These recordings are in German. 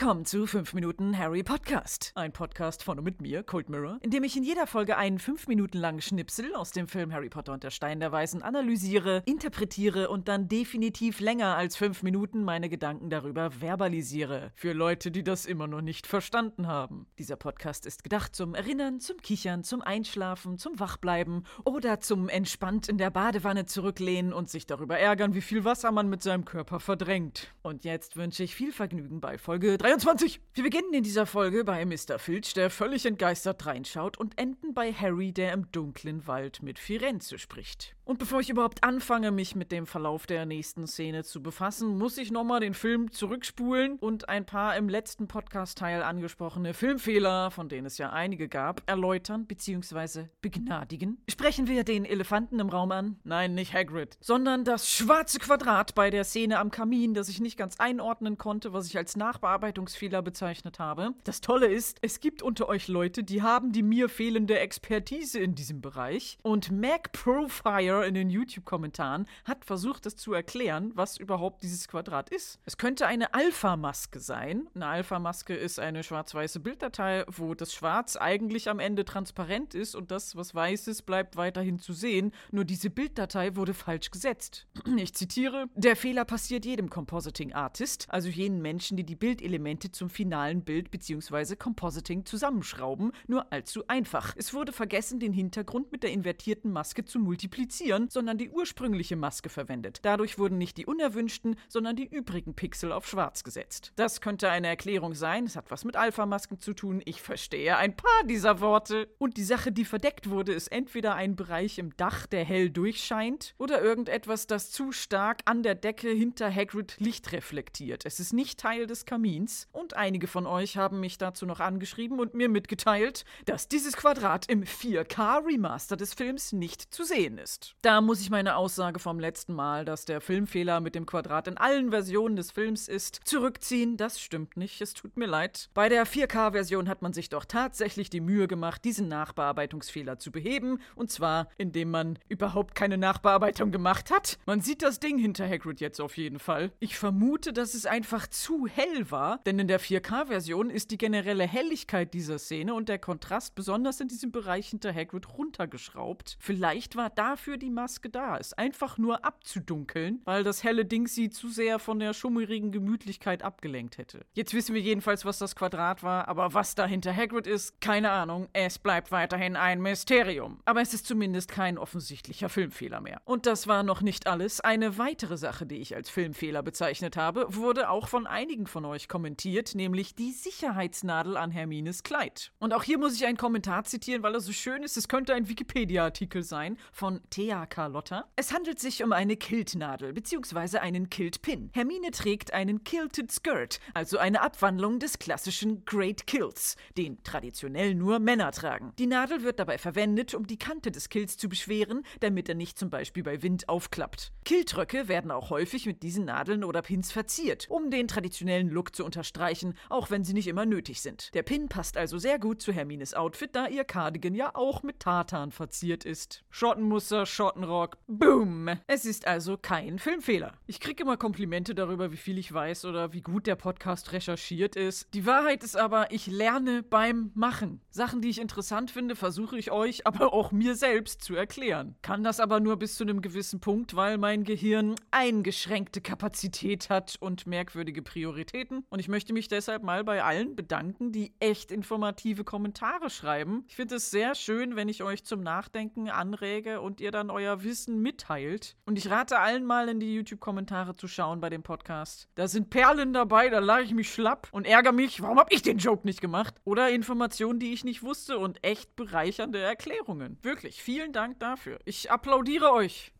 Willkommen zu 5 Minuten Harry Podcast. Ein Podcast von und mit mir, Cold Mirror, in dem ich in jeder Folge einen 5 Minuten langen Schnipsel aus dem Film Harry Potter und der Stein der Weisen analysiere, interpretiere und dann definitiv länger als 5 Minuten meine Gedanken darüber verbalisiere. Für Leute, die das immer noch nicht verstanden haben. Dieser Podcast ist gedacht zum Erinnern, zum Kichern, zum Einschlafen, zum Wachbleiben oder zum entspannt in der Badewanne zurücklehnen und sich darüber ärgern, wie viel Wasser man mit seinem Körper verdrängt. Und jetzt wünsche ich viel Vergnügen bei Folge 23. Wir beginnen in dieser Folge bei Mr. Filch, der völlig entgeistert reinschaut, und enden bei Harry, der im dunklen Wald mit Firenze spricht. Und bevor ich überhaupt anfange, mich mit dem Verlauf der nächsten Szene zu befassen, muss ich nochmal den Film zurückspulen und ein paar im letzten Podcast-Teil angesprochene Filmfehler, von denen es ja einige gab, erläutern bzw. begnadigen. Sprechen wir den Elefanten im Raum an? Nein, nicht Hagrid, sondern das schwarze Quadrat bei der Szene am Kamin, das ich nicht ganz einordnen konnte, was ich als Nachbearbeitungsfehler bezeichnet habe. Das Tolle ist, es gibt unter euch Leute, die haben die mir fehlende Expertise in diesem Bereich und Mac Profire in den YouTube-Kommentaren hat versucht, es zu erklären, was überhaupt dieses Quadrat ist. Es könnte eine Alpha-Maske sein. Eine Alpha-Maske ist eine schwarz-weiße Bilddatei, wo das Schwarz eigentlich am Ende transparent ist und das, was weiß ist, bleibt weiterhin zu sehen. Nur diese Bilddatei wurde falsch gesetzt. Ich zitiere: Der Fehler passiert jedem Compositing Artist, also jenen Menschen, die die Bildelemente zum finalen Bild bzw. Compositing zusammenschrauben, nur allzu einfach. Es wurde vergessen, den Hintergrund mit der invertierten Maske zu multiplizieren, sondern die ursprüngliche Maske verwendet. Dadurch wurden nicht die unerwünschten, sondern die übrigen Pixel auf schwarz gesetzt. Das könnte eine Erklärung sein, es hat was mit Alpha-Masken zu tun, ich verstehe ein paar dieser Worte. Und die Sache, die verdeckt wurde, ist entweder ein Bereich im Dach, der hell durchscheint, oder irgendetwas, das zu stark an der Decke hinter Hagrid Licht reflektiert. Es ist nicht Teil des Kamins und einige von euch haben mich dazu noch angeschrieben und mir mitgeteilt, dass dieses Quadrat im 4K Remaster des Films nicht zu sehen ist. Da muss ich meine Aussage vom letzten Mal, dass der Filmfehler mit dem Quadrat in allen Versionen des Films ist, zurückziehen. Das stimmt nicht, es tut mir leid. Bei der 4K-Version hat man sich doch tatsächlich die Mühe gemacht, diesen Nachbearbeitungsfehler zu beheben und zwar indem man überhaupt keine Nachbearbeitung gemacht hat. Man sieht das Ding hinter Hagrid jetzt auf jeden Fall. Ich vermute, dass es einfach zu hell war, denn in der 4K-Version ist die generelle Helligkeit dieser Szene und der Kontrast besonders in diesem Bereich hinter Hagrid runtergeschraubt. Vielleicht war dafür die Maske da, es einfach nur abzudunkeln, weil das helle Ding sie zu sehr von der schummerigen Gemütlichkeit abgelenkt hätte. Jetzt wissen wir jedenfalls, was das Quadrat war, aber was da hinter Hagrid ist, keine Ahnung. Es bleibt weiterhin ein Mysterium. Aber es ist zumindest kein offensichtlicher Filmfehler mehr. Und das war noch nicht alles. Eine weitere Sache, die ich als Filmfehler bezeichnet habe, wurde auch von einigen von euch kommentiert, nämlich die Sicherheitsnadel an Hermines Kleid. Und auch hier muss ich einen Kommentar zitieren, weil er so schön ist. Es könnte ein Wikipedia-Artikel sein von Thea Carlotta. Es handelt sich um eine Kiltnadel bzw. einen Kilt-Pin. Hermine trägt einen Kilted Skirt, also eine Abwandlung des klassischen Great Kilts, den traditionell nur Männer tragen. Die Nadel wird dabei verwendet, um die Kante des Kilts zu beschweren, damit er nicht zum Beispiel bei Wind aufklappt. Kiltröcke werden auch häufig mit diesen Nadeln oder Pins verziert, um den traditionellen Look zu unterstreichen, auch wenn sie nicht immer nötig sind. Der Pin passt also sehr gut zu Hermines Outfit, da ihr Cardigan ja auch mit Tartan verziert ist. Schottenmuster, Schottenrock, boom! Es ist also kein Filmfehler. Ich kriege immer Komplimente darüber, wie viel ich weiß oder wie gut der Podcast recherchiert ist. Die Wahrheit ist aber, ich lerne beim Machen. Sachen, die ich interessant finde, versuche ich euch, aber auch mir selbst zu erklären. Kann das aber nur bis zu einem gewissen Punkt, weil mein Gehirn eingeschränkte Kapazität hat und merkwürdige Prioritäten. Und ich möchte mich deshalb mal bei allen bedanken, die echt informative Kommentare schreiben. Ich finde es sehr schön, wenn ich euch zum Nachdenken anrege und ihr dann euer Wissen mitteilt. Und ich rate allen mal in die YouTube-Kommentare zu schauen bei dem Podcast. Da sind Perlen dabei, da lache ich mich schlapp und ärgere mich, warum habe ich den Joke nicht gemacht? Oder Informationen, die ich nicht wusste und echt bereichernde Erklärungen. Wirklich, vielen Dank dafür. Ich applaudiere euch.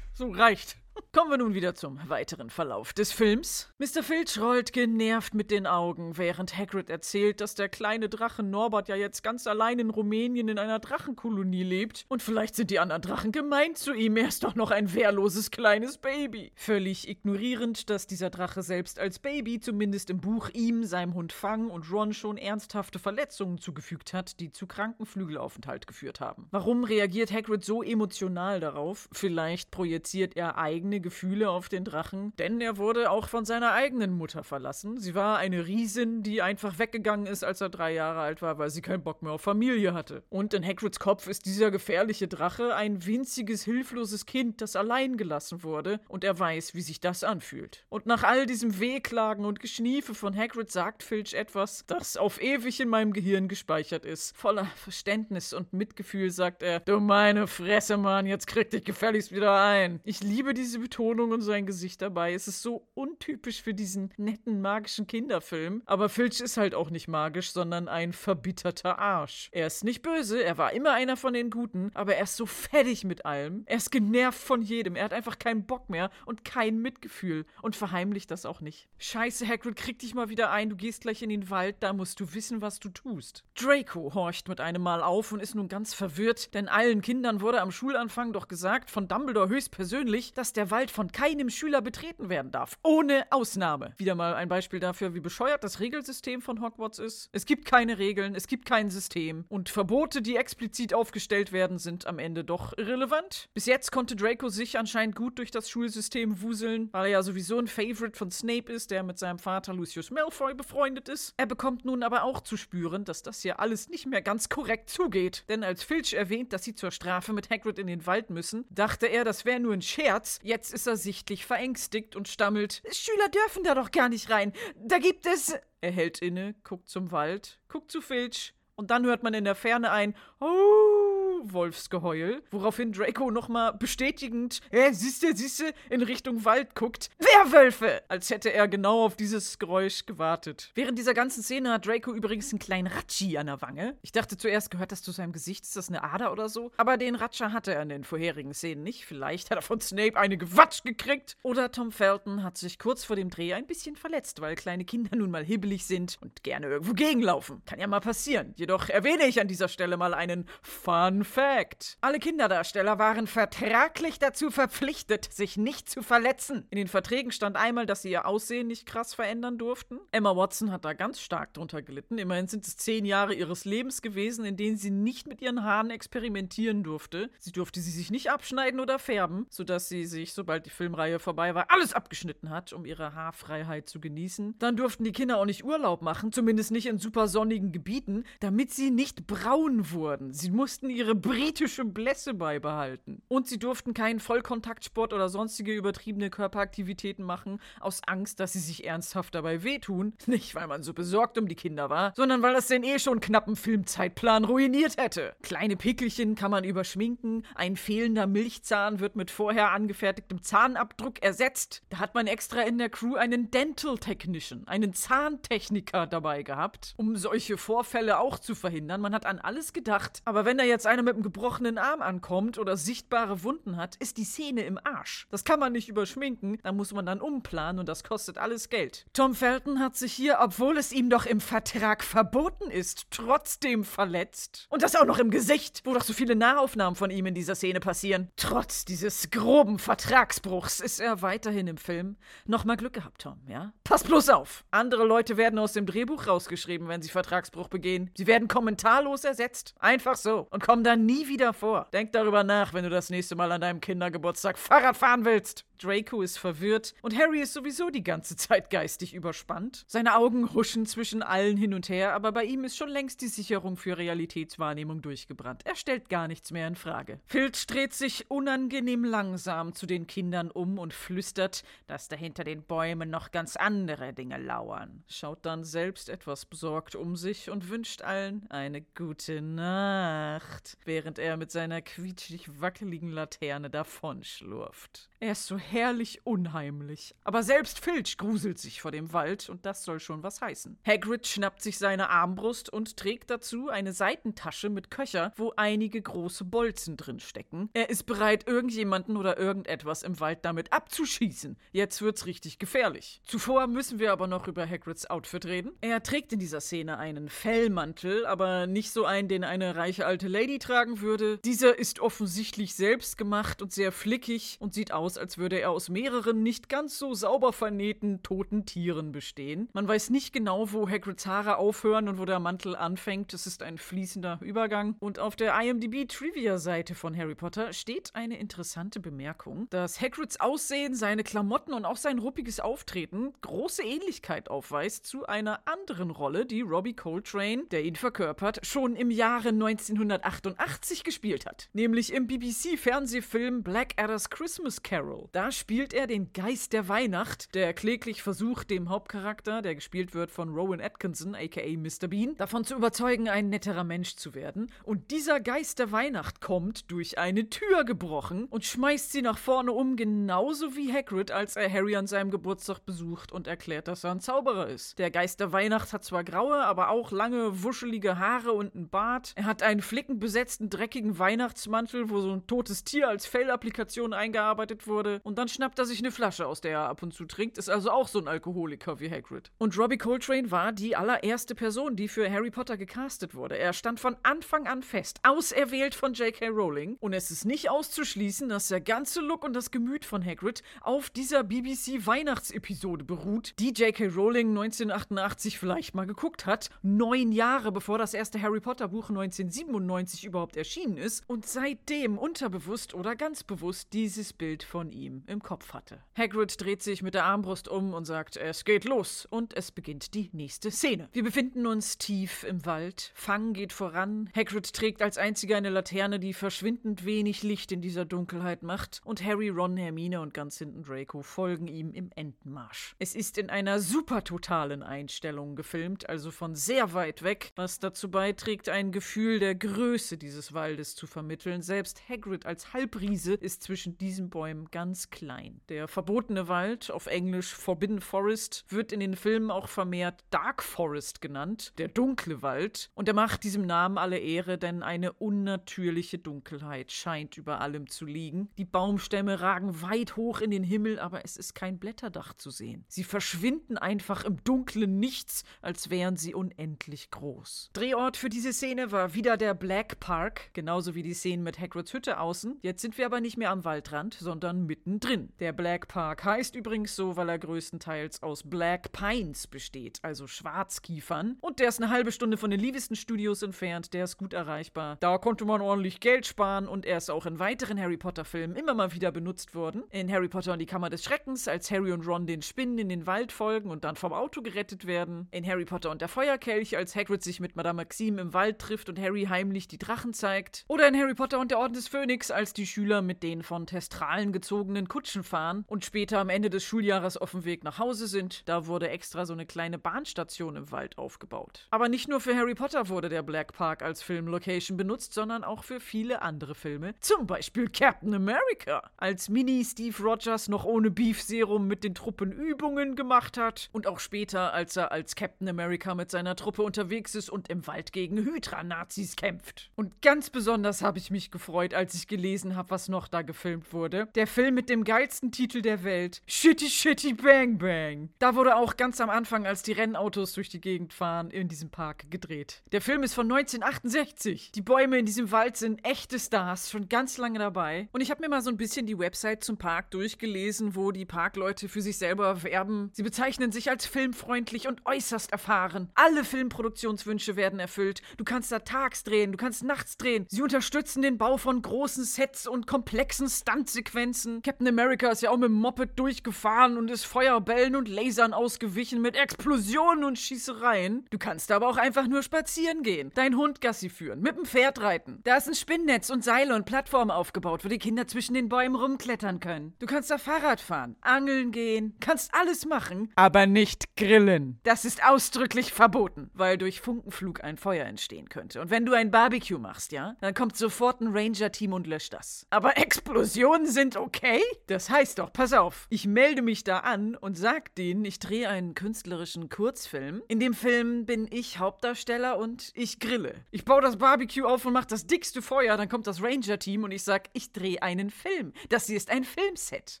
So reicht. Kommen wir nun wieder zum weiteren Verlauf des Films. Mr. Filch rollt genervt mit den Augen, während Hagrid erzählt, dass der kleine Drache Norbert ja jetzt ganz allein in Rumänien in einer Drachenkolonie lebt und vielleicht sind die anderen Drachen gemein zu ihm, er ist doch noch ein wehrloses kleines Baby. Völlig ignorierend, dass dieser Drache selbst als Baby zumindest im Buch ihm, seinem Hund Fang und Ron schon ernsthafte Verletzungen zugefügt hat, die zu kranken Flügelaufenthalt geführt haben. Warum reagiert Hagrid so emotional darauf? Vielleicht projiziert er eigene Gefühle auf den Drachen, denn er wurde auch von seiner eigenen Mutter verlassen. Sie war eine Riesin, die einfach weggegangen ist, als er drei Jahre alt war, weil sie keinen Bock mehr auf Familie hatte. Und in Hagrids Kopf ist dieser gefährliche Drache ein winziges, hilfloses Kind, das allein gelassen wurde, und er weiß, wie sich das anfühlt. Und nach all diesem Wehklagen und Geschniefe von Hagrid sagt Filch etwas, das auf ewig in meinem Gehirn gespeichert ist. Voller Verständnis und Mitgefühl sagt er, du meine Fresse, Mann, jetzt krieg dich gefälligst wieder ein. Ich liebe diese Betonung und sein Gesicht dabei. Es ist so untypisch für diesen netten, magischen Kinderfilm. Aber Filch ist halt auch nicht magisch, sondern ein verbitterter Arsch. Er ist nicht böse, er war immer einer von den Guten, aber er ist so fertig mit allem. Er ist genervt von jedem. Er hat einfach keinen Bock mehr und kein Mitgefühl und verheimlicht das auch nicht. Scheiße, Hagrid, krieg dich mal wieder ein. Du gehst gleich in den Wald, da musst du wissen, was du tust. Draco horcht mit einem Mal auf und ist nun ganz verwirrt, denn allen Kindern wurde am Schulanfang doch gesagt, von Dumbledore höchstpersönlich, dass der Wald von keinem Schüler betreten werden darf. Ohne Ausnahme. Wieder mal ein Beispiel dafür, wie bescheuert das Regelsystem von Hogwarts ist. Es gibt keine Regeln, es gibt kein System. Und Verbote, die explizit aufgestellt werden, sind am Ende doch irrelevant. Bis jetzt konnte Draco sich anscheinend gut durch das Schulsystem wuseln, weil er ja sowieso ein Favorite von Snape ist, der mit seinem Vater Lucius Malfoy befreundet ist. Er bekommt nun aber auch zu spüren, dass das hier alles nicht mehr ganz korrekt zugeht. Denn als Filch erwähnt, dass sie zur Strafe mit Hagrid in den Wald müssen, dachte er, das wäre nur ein Scherz. Jetzt ist er sichtlich verängstigt und stammelt: Schüler dürfen da doch gar nicht rein. Da gibt es. Er hält inne, guckt zum Wald, guckt zu Filch und dann hört man in der Ferne ein Oh. Wolfsgeheul, woraufhin Draco nochmal bestätigend, äh, siehste, siehste, in Richtung Wald guckt. Werwölfe! Als hätte er genau auf dieses Geräusch gewartet. Während dieser ganzen Szene hat Draco übrigens einen kleinen Ratschi an der Wange. Ich dachte zuerst, gehört das zu seinem Gesicht? Ist das eine Ader oder so? Aber den Ratscher hatte er in den vorherigen Szenen nicht. Vielleicht hat er von Snape eine Gewatsch gekriegt. Oder Tom Felton hat sich kurz vor dem Dreh ein bisschen verletzt, weil kleine Kinder nun mal hibbelig sind und gerne irgendwo gegenlaufen. Kann ja mal passieren. Jedoch erwähne ich an dieser Stelle mal einen Fun Fact. Alle Kinderdarsteller waren vertraglich dazu verpflichtet, sich nicht zu verletzen. In den Verträgen stand einmal, dass sie ihr Aussehen nicht krass verändern durften. Emma Watson hat da ganz stark drunter gelitten. Immerhin sind es zehn Jahre ihres Lebens gewesen, in denen sie nicht mit ihren Haaren experimentieren durfte. Sie durfte sie sich nicht abschneiden oder färben, sodass sie sich, sobald die Filmreihe vorbei war, alles abgeschnitten hat, um ihre Haarfreiheit zu genießen. Dann durften die Kinder auch nicht Urlaub machen, zumindest nicht in super sonnigen Gebieten, damit sie nicht braun wurden. Sie mussten ihre britische Blässe beibehalten. Und sie durften keinen Vollkontaktsport oder sonstige übertriebene Körperaktivitäten machen, aus Angst, dass sie sich ernsthaft dabei wehtun. Nicht, weil man so besorgt um die Kinder war, sondern weil das den eh schon knappen Filmzeitplan ruiniert hätte. Kleine Pickelchen kann man überschminken, ein fehlender Milchzahn wird mit vorher angefertigtem Zahnabdruck ersetzt. Da hat man extra in der Crew einen Dental Technician, einen Zahntechniker dabei gehabt, um solche Vorfälle auch zu verhindern. Man hat an alles gedacht. Aber wenn da jetzt einer mit einem gebrochenen Arm ankommt oder sichtbare Wunden hat, ist die Szene im Arsch. Das kann man nicht überschminken, da muss man dann umplanen und das kostet alles Geld. Tom Felton hat sich hier, obwohl es ihm doch im Vertrag verboten ist, trotzdem verletzt. Und das auch noch im Gesicht, wo doch so viele Nahaufnahmen von ihm in dieser Szene passieren. Trotz dieses groben Vertragsbruchs ist er weiterhin im Film. Nochmal Glück gehabt, Tom, ja? Pass bloß auf! Andere Leute werden aus dem Drehbuch rausgeschrieben, wenn sie Vertragsbruch begehen. Sie werden kommentarlos ersetzt. Einfach so. Und kommen dann nie wieder vor. Denk darüber nach, wenn du das nächste Mal an deinem Kindergeburtstag Fahrrad fahren willst. Draco ist verwirrt und Harry ist sowieso die ganze Zeit geistig überspannt. Seine Augen huschen zwischen allen hin und her, aber bei ihm ist schon längst die Sicherung für Realitätswahrnehmung durchgebrannt. Er stellt gar nichts mehr in Frage. Filch dreht sich unangenehm langsam zu den Kindern um und flüstert, dass da hinter den Bäumen noch ganz andere Dinge lauern. Schaut dann selbst etwas besorgt um sich und wünscht allen eine gute Nacht, während er mit seiner quietschig wackeligen Laterne davonschlurft. Er ist so herrlich unheimlich. Aber selbst Filch gruselt sich vor dem Wald und das soll schon was heißen. Hagrid schnappt sich seine Armbrust und trägt dazu eine Seitentasche mit Köcher, wo einige große Bolzen drin stecken. Er ist bereit, irgendjemanden oder irgendetwas im Wald damit abzuschießen. Jetzt wird's richtig gefährlich. Zuvor müssen wir aber noch über Hagrids Outfit reden. Er trägt in dieser Szene einen Fellmantel, aber nicht so einen, den eine reiche alte Lady tragen würde. Dieser ist offensichtlich selbst gemacht und sehr flickig und sieht aus, als würde würde er aus mehreren nicht ganz so sauber vernähten toten Tieren bestehen. Man weiß nicht genau, wo Hagrids Haare aufhören und wo der Mantel anfängt. Es ist ein fließender Übergang. Und auf der IMDb Trivia-Seite von Harry Potter steht eine interessante Bemerkung, dass Hagrids Aussehen, seine Klamotten und auch sein ruppiges Auftreten große Ähnlichkeit aufweist zu einer anderen Rolle, die Robbie Coltrane, der ihn verkörpert, schon im Jahre 1988 gespielt hat. Nämlich im BBC-Fernsehfilm Blackadder's Christmas Carol. Da spielt er den Geist der Weihnacht, der kläglich versucht, dem Hauptcharakter, der gespielt wird von Rowan Atkinson, aka Mr. Bean, davon zu überzeugen, ein netterer Mensch zu werden. Und dieser Geist der Weihnacht kommt durch eine Tür gebrochen und schmeißt sie nach vorne um, genauso wie Hagrid, als er Harry an seinem Geburtstag besucht und erklärt, dass er ein Zauberer ist. Der Geist der Weihnacht hat zwar graue, aber auch lange, wuschelige Haare und einen Bart. Er hat einen flickenbesetzten, dreckigen Weihnachtsmantel, wo so ein totes Tier als Fellapplikation eingearbeitet wurde. Und dann schnappt er sich eine Flasche, aus der er ab und zu trinkt. Ist also auch so ein Alkoholiker wie Hagrid. Und Robbie Coltrane war die allererste Person, die für Harry Potter gecastet wurde. Er stand von Anfang an fest, auserwählt von J.K. Rowling. Und es ist nicht auszuschließen, dass der ganze Look und das Gemüt von Hagrid auf dieser BBC-Weihnachtsepisode beruht, die J.K. Rowling 1988 vielleicht mal geguckt hat. Neun Jahre bevor das erste Harry Potter-Buch 1997 überhaupt erschienen ist. Und seitdem unterbewusst oder ganz bewusst dieses Bild von ihm im Kopf hatte. Hagrid dreht sich mit der Armbrust um und sagt, es geht los. Und es beginnt die nächste Szene. Wir befinden uns tief im Wald. Fang geht voran. Hagrid trägt als einziger eine Laterne, die verschwindend wenig Licht in dieser Dunkelheit macht. Und Harry, Ron, Hermine und ganz hinten Draco folgen ihm im Entenmarsch. Es ist in einer super totalen Einstellung gefilmt, also von sehr weit weg, was dazu beiträgt, ein Gefühl der Größe dieses Waldes zu vermitteln. Selbst Hagrid als Halbriese ist zwischen diesen Bäumen ganz klein. Der verbotene Wald, auf Englisch Forbidden Forest, wird in den Filmen auch vermehrt Dark Forest genannt, der dunkle Wald. Und er macht diesem Namen alle Ehre, denn eine unnatürliche Dunkelheit scheint über allem zu liegen. Die Baumstämme ragen weit hoch in den Himmel, aber es ist kein Blätterdach zu sehen. Sie verschwinden einfach im dunklen Nichts, als wären sie unendlich groß. Drehort für diese Szene war wieder der Black Park, genauso wie die Szenen mit Hagrids Hütte außen. Jetzt sind wir aber nicht mehr am Waldrand, sondern mittendrin. Der Black Park heißt übrigens so, weil er größtenteils aus Black Pines besteht, also Schwarzkiefern. Und der ist eine halbe Stunde von den Leavesden Studios entfernt, der ist gut erreichbar. Da konnte man ordentlich Geld sparen und er ist auch in weiteren Harry Potter Filmen immer mal wieder benutzt worden. In Harry Potter und die Kammer des Schreckens, als Harry und Ron den Spinnen in den Wald folgen und dann vom Auto gerettet werden. In Harry Potter und der Feuerkelch, als Hagrid sich mit Madame Maxime im Wald trifft und Harry heimlich die Drachen zeigt. Oder in Harry Potter und der Orden des Phönix, als die Schüler mit den von Testralen gezogenen Kutschen fahren und später am Ende des Schuljahres auf dem Weg nach Hause sind. Da wurde extra so eine kleine Bahnstation im Wald aufgebaut. Aber nicht nur für Harry Potter wurde der Black Park als Filmlocation benutzt, sondern auch für viele andere Filme. Zum Beispiel Captain America. Als Mini Steve Rogers noch ohne Beef Serum mit den Truppen Übungen gemacht hat. Und auch später, als er als Captain America mit seiner Truppe unterwegs ist und im Wald gegen Hydra-Nazis kämpft. Und ganz besonders habe ich mich gefreut, als ich gelesen habe, was noch da gefilmt wurde. Der Film mit dem geilsten Titel der Welt. Shitty Shitty Bang Bang. Da wurde auch ganz am Anfang, als die Rennautos durch die Gegend fahren, in diesem Park gedreht. Der Film ist von 1968. Die Bäume in diesem Wald sind echte Stars, schon ganz lange dabei. Und ich habe mir mal so ein bisschen die Website zum Park durchgelesen, wo die Parkleute für sich selber werben. Sie bezeichnen sich als filmfreundlich und äußerst erfahren. Alle Filmproduktionswünsche werden erfüllt. Du kannst da tags drehen, du kannst nachts drehen. Sie unterstützen den Bau von großen Sets und komplexen Stuntsequenzen. Captain America ist ja auch mit dem Moped durchgefahren und ist Feuerbällen und Lasern ausgewichen mit Explosionen und Schießereien. Du kannst aber auch einfach nur spazieren gehen, deinen Hund Gassi führen, mit dem Pferd reiten. Da ist ein Spinnnetz und Seile und Plattformen aufgebaut, wo die Kinder zwischen den Bäumen rumklettern können. Du kannst da Fahrrad fahren, angeln gehen, kannst alles machen, aber nicht grillen. Das ist ausdrücklich verboten, weil durch Funkenflug ein Feuer entstehen könnte. Und wenn du ein Barbecue machst, ja, dann kommt sofort ein Ranger-Team und löscht das. Aber Explosionen sind okay? Das heißt doch, pass auf, ich melde mich da an und sag denen, ich drehe einen künstlerischen Kurzfilm. In dem Film bin ich Hauptdarsteller und ich grille. Ich baue das Barbecue auf und mache das dickste Feuer, dann kommt das Ranger-Team und ich sag, ich drehe einen Film. Das hier ist ein Filmset.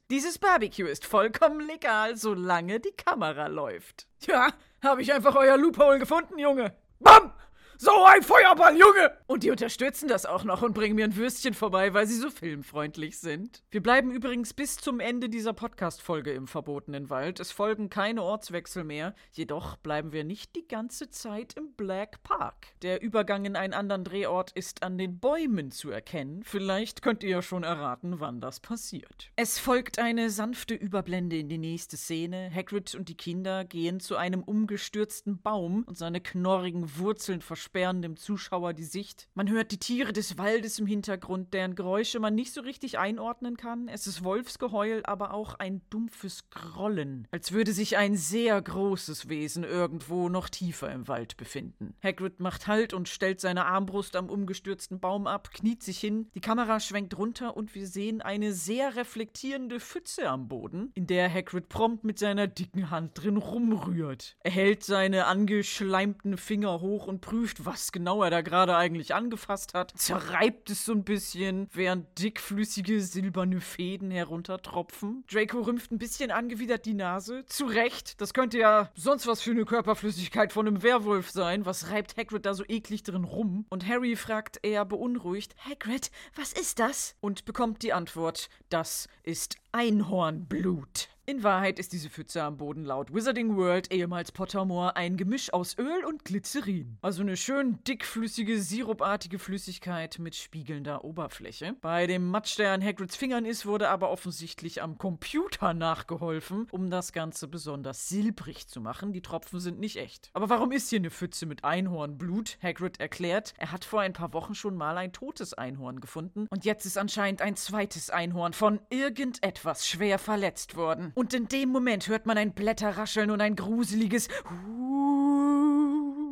Dieses Barbecue ist vollkommen legal, solange die Kamera läuft. Ja, habe ich einfach euer Loophole gefunden, Junge. Bam! So ein Feuerball, Junge! Und die unterstützen das auch noch und bringen mir ein Würstchen vorbei, weil sie so filmfreundlich sind. Wir bleiben übrigens bis zum Ende dieser Podcast-Folge im verbotenen Wald. Es folgen keine Ortswechsel mehr, jedoch bleiben wir nicht die ganze Zeit im Black Park. Der Übergang in einen anderen Drehort ist an den Bäumen zu erkennen. Vielleicht könnt ihr ja schon erraten, wann das passiert. Es folgt eine sanfte Überblende in die nächste Szene. Hagrid und die Kinder gehen zu einem umgestürzten Baum und seine knorrigen Wurzeln versperren dem Zuschauer die Sicht. Man hört die Tiere des Waldes im Hintergrund, deren Geräusche man nicht so richtig einordnen kann. Es ist Wolfsgeheul, aber auch ein dumpfes Grollen, als würde sich ein sehr großes Wesen irgendwo noch tiefer im Wald befinden. Hagrid macht Halt und stellt seine Armbrust am umgestürzten Baum ab, kniet sich hin, die Kamera schwenkt runter und wir sehen eine sehr reflektierende Pfütze am Boden, in der Hagrid prompt mit seiner dicken Hand drin rumrührt. Er hält seine angeschleimten Finger hoch und prüft, was genau er da gerade eigentlich angefasst hat, zerreibt es so ein bisschen, während dickflüssige silberne Fäden heruntertropfen. Draco rümpft ein bisschen angewidert die Nase. Zu Recht, das könnte ja sonst was für eine Körperflüssigkeit von einem Werwolf sein. Was reibt Hagrid da so eklig drin rum? Und Harry fragt eher beunruhigt, Hagrid, was ist das? Und bekommt die Antwort, das ist Einhornblut. In Wahrheit ist diese Pfütze am Boden laut Wizarding World, ehemals Pottermore, ein Gemisch aus Öl und Glycerin. Also eine schön dickflüssige, sirupartige Flüssigkeit mit spiegelnder Oberfläche. Bei dem Matsch, der an Hagrids Fingern ist, wurde aber offensichtlich am Computer nachgeholfen, um das Ganze besonders silbrig zu machen. Die Tropfen sind nicht echt. Aber warum ist hier eine Pfütze mit Einhornblut? Hagrid erklärt, er hat vor ein paar Wochen schon mal ein totes Einhorn gefunden und jetzt ist anscheinend ein zweites Einhorn von irgendetwas schwer verletzt worden. Und in dem Moment hört man ein Blätterrascheln und ein gruseliges.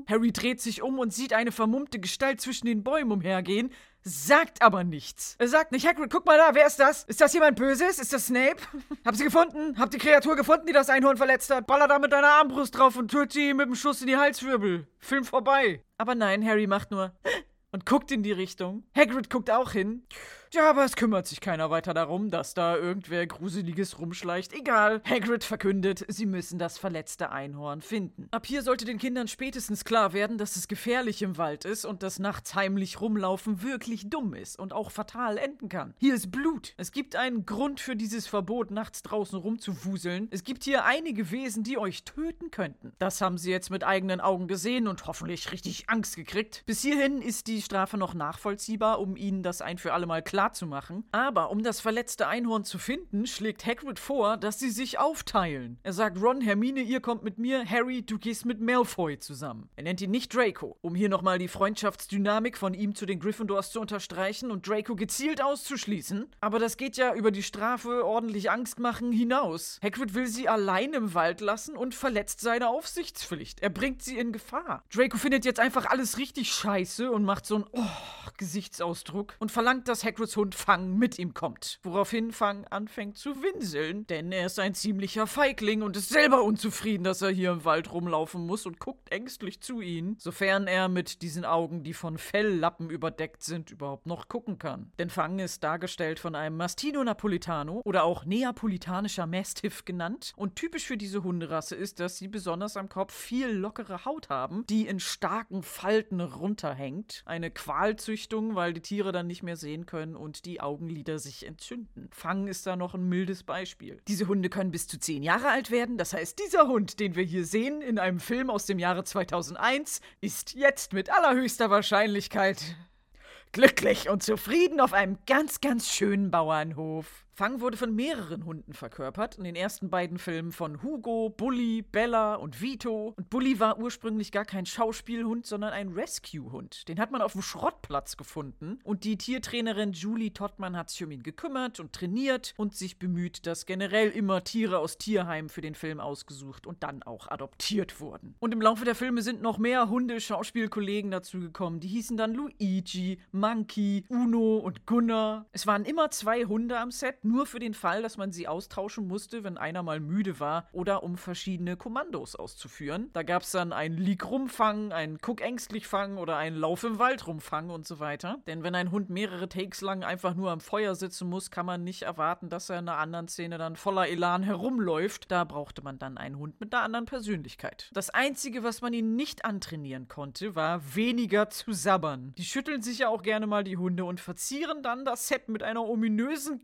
Harry dreht sich um und sieht eine vermummte Gestalt zwischen den Bäumen umhergehen, sagt aber nichts. Er sagt nicht, Hagrid, guck mal da, wer ist das? Ist das jemand Böses? Ist das Snape? Hab sie gefunden? Hab die Kreatur gefunden, die das Einhorn verletzt hat? Baller da mit deiner Armbrust drauf und töte sie mit dem Schuss in die Halswirbel. Film vorbei. Aber nein, Harry macht nur und guckt in die Richtung. Hagrid guckt auch hin. Ja, aber es kümmert sich keiner weiter darum, dass da irgendwer Gruseliges rumschleicht. Egal. Hagrid verkündet, sie müssen das verletzte Einhorn finden. Ab hier sollte den Kindern spätestens klar werden, dass es gefährlich im Wald ist und dass nachts heimlich rumlaufen wirklich dumm ist und auch fatal enden kann. Hier ist Blut. Es gibt einen Grund für dieses Verbot, nachts draußen rumzuwuseln. Es gibt hier einige Wesen, die euch töten könnten. Das haben sie jetzt mit eigenen Augen gesehen und hoffentlich richtig Angst gekriegt. Bis hierhin ist die Strafe noch nachvollziehbar, um ihnen das ein für alle Mal klar zu machen. Aber um das verletzte Einhorn zu finden, schlägt Hagrid vor, dass sie sich aufteilen. Er sagt Ron, Hermine, ihr kommt mit mir, Harry, du gehst mit Malfoy zusammen. Er nennt ihn nicht Draco, um hier nochmal die Freundschaftsdynamik von ihm zu den Gryffindors zu unterstreichen und Draco gezielt auszuschließen. Aber das geht ja über die Strafe ordentlich Angst machen hinaus. Hagrid will sie allein im Wald lassen und verletzt seine Aufsichtspflicht. Er bringt sie in Gefahr. Draco findet jetzt einfach alles richtig scheiße und macht so einen oh, Gesichtsausdruck und verlangt, dass Hagrids Hund Fang mit ihm kommt. Woraufhin Fang anfängt zu winseln, denn er ist ein ziemlicher Feigling und ist selber unzufrieden, dass er hier im Wald rumlaufen muss und guckt ängstlich zu ihnen, sofern er mit diesen Augen, die von Felllappen überdeckt sind, überhaupt noch gucken kann. Denn Fang ist dargestellt von einem Mastino Napolitano oder auch neapolitanischer Mastiff genannt und typisch für diese Hunderasse ist, dass sie besonders am Kopf viel lockere Haut haben, die in starken Falten runterhängt. Eine Qualzüchtung, weil die Tiere dann nicht mehr sehen können und die Augenlider sich entzünden. Fang ist da noch ein mildes Beispiel. Diese Hunde können bis zu zehn Jahre alt werden. Das heißt, dieser Hund, den wir hier sehen in einem Film aus dem Jahre 2001, ist jetzt mit allerhöchster Wahrscheinlichkeit glücklich und zufrieden auf einem ganz, ganz schönen Bauernhof. Fang wurde von mehreren Hunden verkörpert. In den ersten beiden Filmen von Hugo, Bully, Bella und Vito. Und Bully war ursprünglich gar kein Schauspielhund, sondern ein Rescue-Hund. Den hat man auf dem Schrottplatz gefunden. Und die Tiertrainerin Julie Tottmann hat sich um ihn gekümmert und trainiert und sich bemüht, dass generell immer Tiere aus Tierheimen für den Film ausgesucht und dann auch adoptiert wurden. Und im Laufe der Filme sind noch mehr Hunde-Schauspielkollegen dazugekommen. Die hießen dann Luigi, Monkey, Uno und Gunnar. Es waren immer zwei Hunde am Set nur für den Fall, dass man sie austauschen musste, wenn einer mal müde war oder um verschiedene Kommandos auszuführen. Da gab es dann ein Lieg rumfangen, ein Guck ängstlich fangen oder ein Lauf im Wald rumfangen und so weiter. Denn wenn ein Hund mehrere Takes lang einfach nur am Feuer sitzen muss, kann man nicht erwarten, dass er in einer anderen Szene dann voller Elan herumläuft. Da brauchte man dann einen Hund mit einer anderen Persönlichkeit. Das Einzige, was man ihn nicht antrainieren konnte, war weniger zu sabbern. Die schütteln sich ja auch gerne mal die Hunde und verzieren dann das Set mit einer ominösen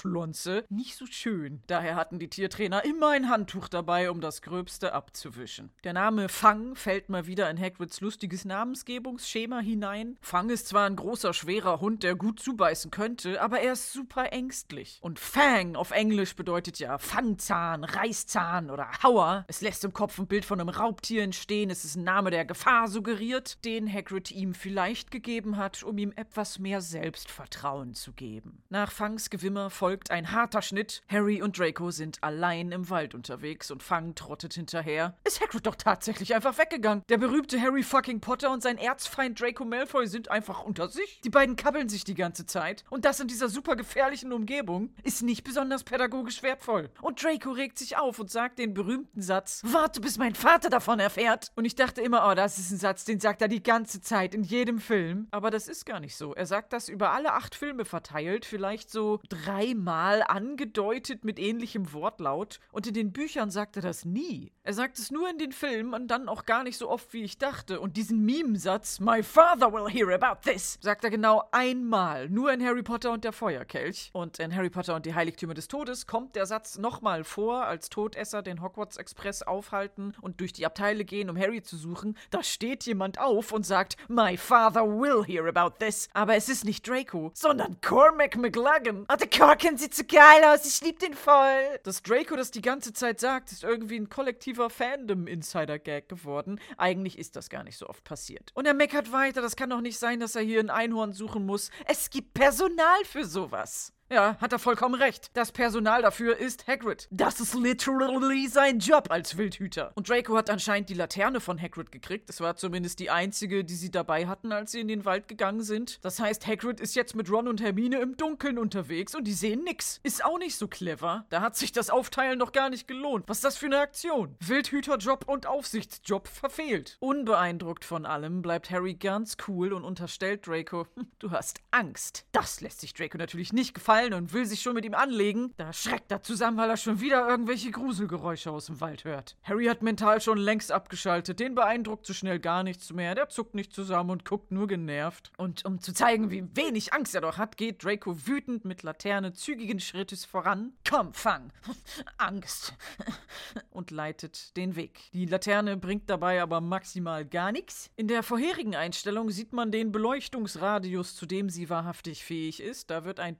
Glibberschlonze. Nicht so schön. Daher hatten die Tiertrainer immer ein Handtuch dabei, um das Gröbste abzuwischen. Der Name Fang fällt mal wieder in Hagrids lustiges Namensgebungsschema hinein. Fang ist zwar ein großer, schwerer Hund, der gut zubeißen könnte, aber er ist super ängstlich. Und Fang auf Englisch bedeutet ja Fangzahn, Reißzahn oder Hauer. Es lässt im Kopf ein Bild von einem Raubtier entstehen. Es ist ein Name, der Gefahr suggeriert, den Hagrid ihm vielleicht gegeben hat, um ihm etwas mehr Selbstvertrauen zu geben. Nach Fangs Gewimmer folgt ein harter Schnitt. Harry und Draco sind allein im Wald unterwegs und Fang trottet hinterher. Ist Hagrid doch tatsächlich einfach weggegangen. Der berühmte Harry fucking Potter und sein Erzfeind Draco Malfoy sind einfach unter sich. Die beiden kabbeln sich die ganze Zeit. Und das in dieser super gefährlichen Umgebung ist nicht besonders pädagogisch wertvoll. Und Draco regt sich auf und sagt den berühmten Satz: Warte, bis mein Vater davon erfährt. Und ich dachte immer, oh, das ist ein Satz, den sagt er die ganze Zeit in jedem Film. Aber das ist gar nicht so. Er sagt das über alle acht Filme verteilt, vielleicht so dreimal angedeutet mit ähnlichem Wortlaut. Und in den Büchern sagt er das nie. Er sagt es nur in den Filmen und dann auch gar nicht so oft, wie ich dachte. Und diesen Meme-Satz, My father will hear about this, sagt er genau einmal. Nur in Harry Potter und der Feuerkelch. Und in Harry Potter und die Heiligtümer des Todes kommt der Satz nochmal vor, als Todesser den Hogwarts Express aufhalten und durch die Abteile gehen, um Harry zu suchen. Da steht jemand auf und sagt, My father will hear about this. Aber es ist nicht Draco, sondern Cormac McLaggen. Oh, der Corkin sieht so geil aus, ich lieb den voll. Dass Draco das die ganze Zeit sagt, ist irgendwie ein kollektiver Fandom-Insider-Gag geworden. Eigentlich ist das gar nicht so oft passiert. Und er meckert weiter, das kann doch nicht sein, dass er hier ein Einhorn suchen muss. Es gibt Personal für sowas. Ja, hat er vollkommen recht. Das Personal dafür ist Hagrid. Das ist literally sein Job als Wildhüter. Und Draco hat anscheinend die Laterne von Hagrid gekriegt. Das war zumindest die einzige, die sie dabei hatten, als sie in den Wald gegangen sind. Das heißt, Hagrid ist jetzt mit Ron und Hermine im Dunkeln unterwegs und die sehen nix. Ist auch nicht so clever. Da hat sich das Aufteilen noch gar nicht gelohnt. Was ist das für eine Aktion? Wildhüterjob und Aufsichtsjob verfehlt. Unbeeindruckt von allem bleibt Harry ganz cool und unterstellt Draco, "Hm, du hast Angst. Das lässt sich Draco natürlich nicht gefallen und will sich schon mit ihm anlegen. Da schreckt er zusammen, weil er schon wieder irgendwelche Gruselgeräusche aus dem Wald hört. Harry hat mental schon längst abgeschaltet. Den beeindruckt so schnell gar nichts mehr. Der zuckt nicht zusammen und guckt nur genervt. Und um zu zeigen, wie wenig Angst er doch hat, geht Draco wütend mit Laterne zügigen Schrittes voran. Komm, fang! Angst! und leitet den Weg. Die Laterne bringt dabei aber maximal gar nichts. In der vorherigen Einstellung sieht man den Beleuchtungsradius, zu dem sie wahrhaftig fähig ist. Da wird ein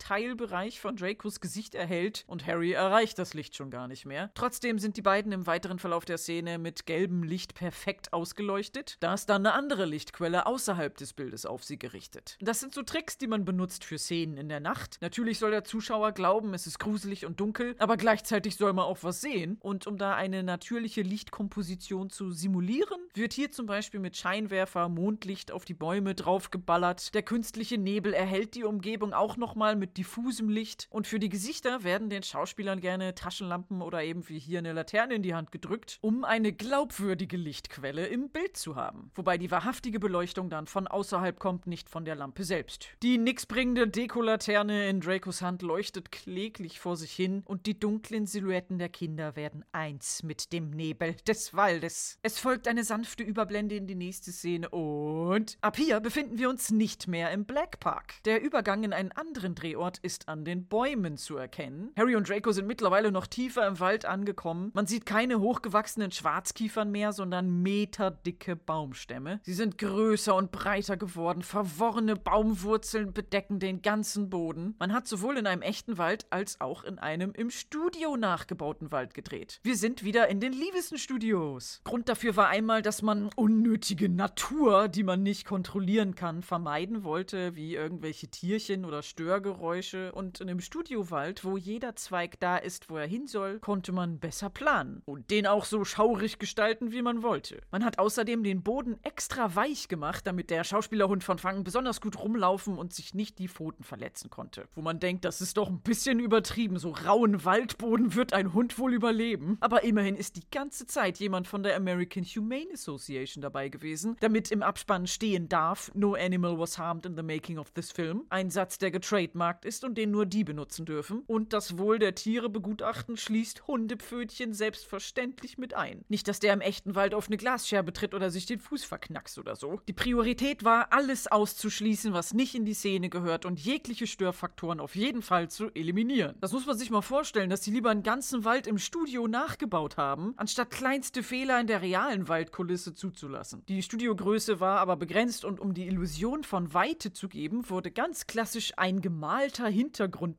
Teilbereich von Dracos Gesicht erhellt und Harry erreicht das Licht schon gar nicht mehr. Trotzdem sind die beiden im weiteren Verlauf der Szene mit gelbem Licht perfekt ausgeleuchtet. Da ist dann eine andere Lichtquelle außerhalb des Bildes auf sie gerichtet. Das sind so Tricks, die man benutzt für Szenen in der Nacht. Natürlich soll der Zuschauer glauben, es ist gruselig und dunkel, aber gleichzeitig soll man auch was sehen. Und um da eine natürliche Lichtkomposition zu simulieren, wird hier zum Beispiel mit Scheinwerfer Mondlicht auf die Bäume draufgeballert. Der künstliche Nebel erhält die Umgebung auch nochmal mit diffusem Licht. Und für die Gesichter werden den Schauspielern gerne Taschenlampen oder eben wie hier eine Laterne in die Hand gedrückt, um eine glaubwürdige Lichtquelle im Bild zu haben. Wobei die wahrhaftige Beleuchtung dann von außerhalb kommt, nicht von der Lampe selbst. Die nixbringende Dekolaterne in Dracos Hand leuchtet kläglich vor sich hin und die dunklen Silhouetten der Kinder werden eins mit dem Nebel des Waldes. Es folgt eine sanfte Überblende in die nächste Szene und ab hier befinden wir uns nicht mehr im Black Park. Der Übergang in einen anderen Drehort ist an den Bäumen zu erkennen. Harry und Draco sind mittlerweile noch tiefer im Wald angekommen. Man sieht keine hochgewachsenen Schwarzkiefern mehr, sondern meterdicke Baumstämme. Sie sind größer und breiter geworden. Verworrene Baumwurzeln bedecken den ganzen Boden. Man hat sowohl in einem echten Wald als auch in einem im Studio nachgebauten Wald gedreht. Wir sind wieder in den Livissen-Studios. Grund dafür war einmal, dass man unnötige Natur, die man nicht kontrollieren kann, vermeiden wollte, wie irgendwelche Tierchen oder Störgeräusche Und einem Studiowald, wo jeder Zweig da ist, wo er hin soll, konnte man besser planen und den auch so schaurig gestalten, wie man wollte. Man hat außerdem den Boden extra weich gemacht, damit der Schauspielerhund von Fang besonders gut rumlaufen und sich nicht die Pfoten verletzen konnte. Wo man denkt, das ist doch ein bisschen übertrieben, so rauen Waldboden wird ein Hund wohl überleben. Aber immerhin ist die ganze Zeit jemand von der American Humane Association dabei gewesen, damit im Abspann stehen darf, No animal was harmed in the making of this film. Ein Satz, der getrademarkt ist und den nur die benutzen dürfen. Und das Wohl der Tiere begutachten schließt Hundepfötchen selbstverständlich mit ein. Nicht, dass der im echten Wald auf eine Glasscherbe tritt oder sich den Fuß verknackst oder so. Die Priorität war, alles auszuschließen, was nicht in die Szene gehört und jegliche Störfaktoren auf jeden Fall zu eliminieren. Das muss man sich mal vorstellen, dass sie lieber einen ganzen Wald im Studio nachgebaut haben, anstatt kleinste Fehler in der realen Waldkulisse zuzulassen. Die Studiogröße war aber begrenzt und um die Illusion von Weite zu geben, wurde ganz klassisch ein gemalter Hintergrund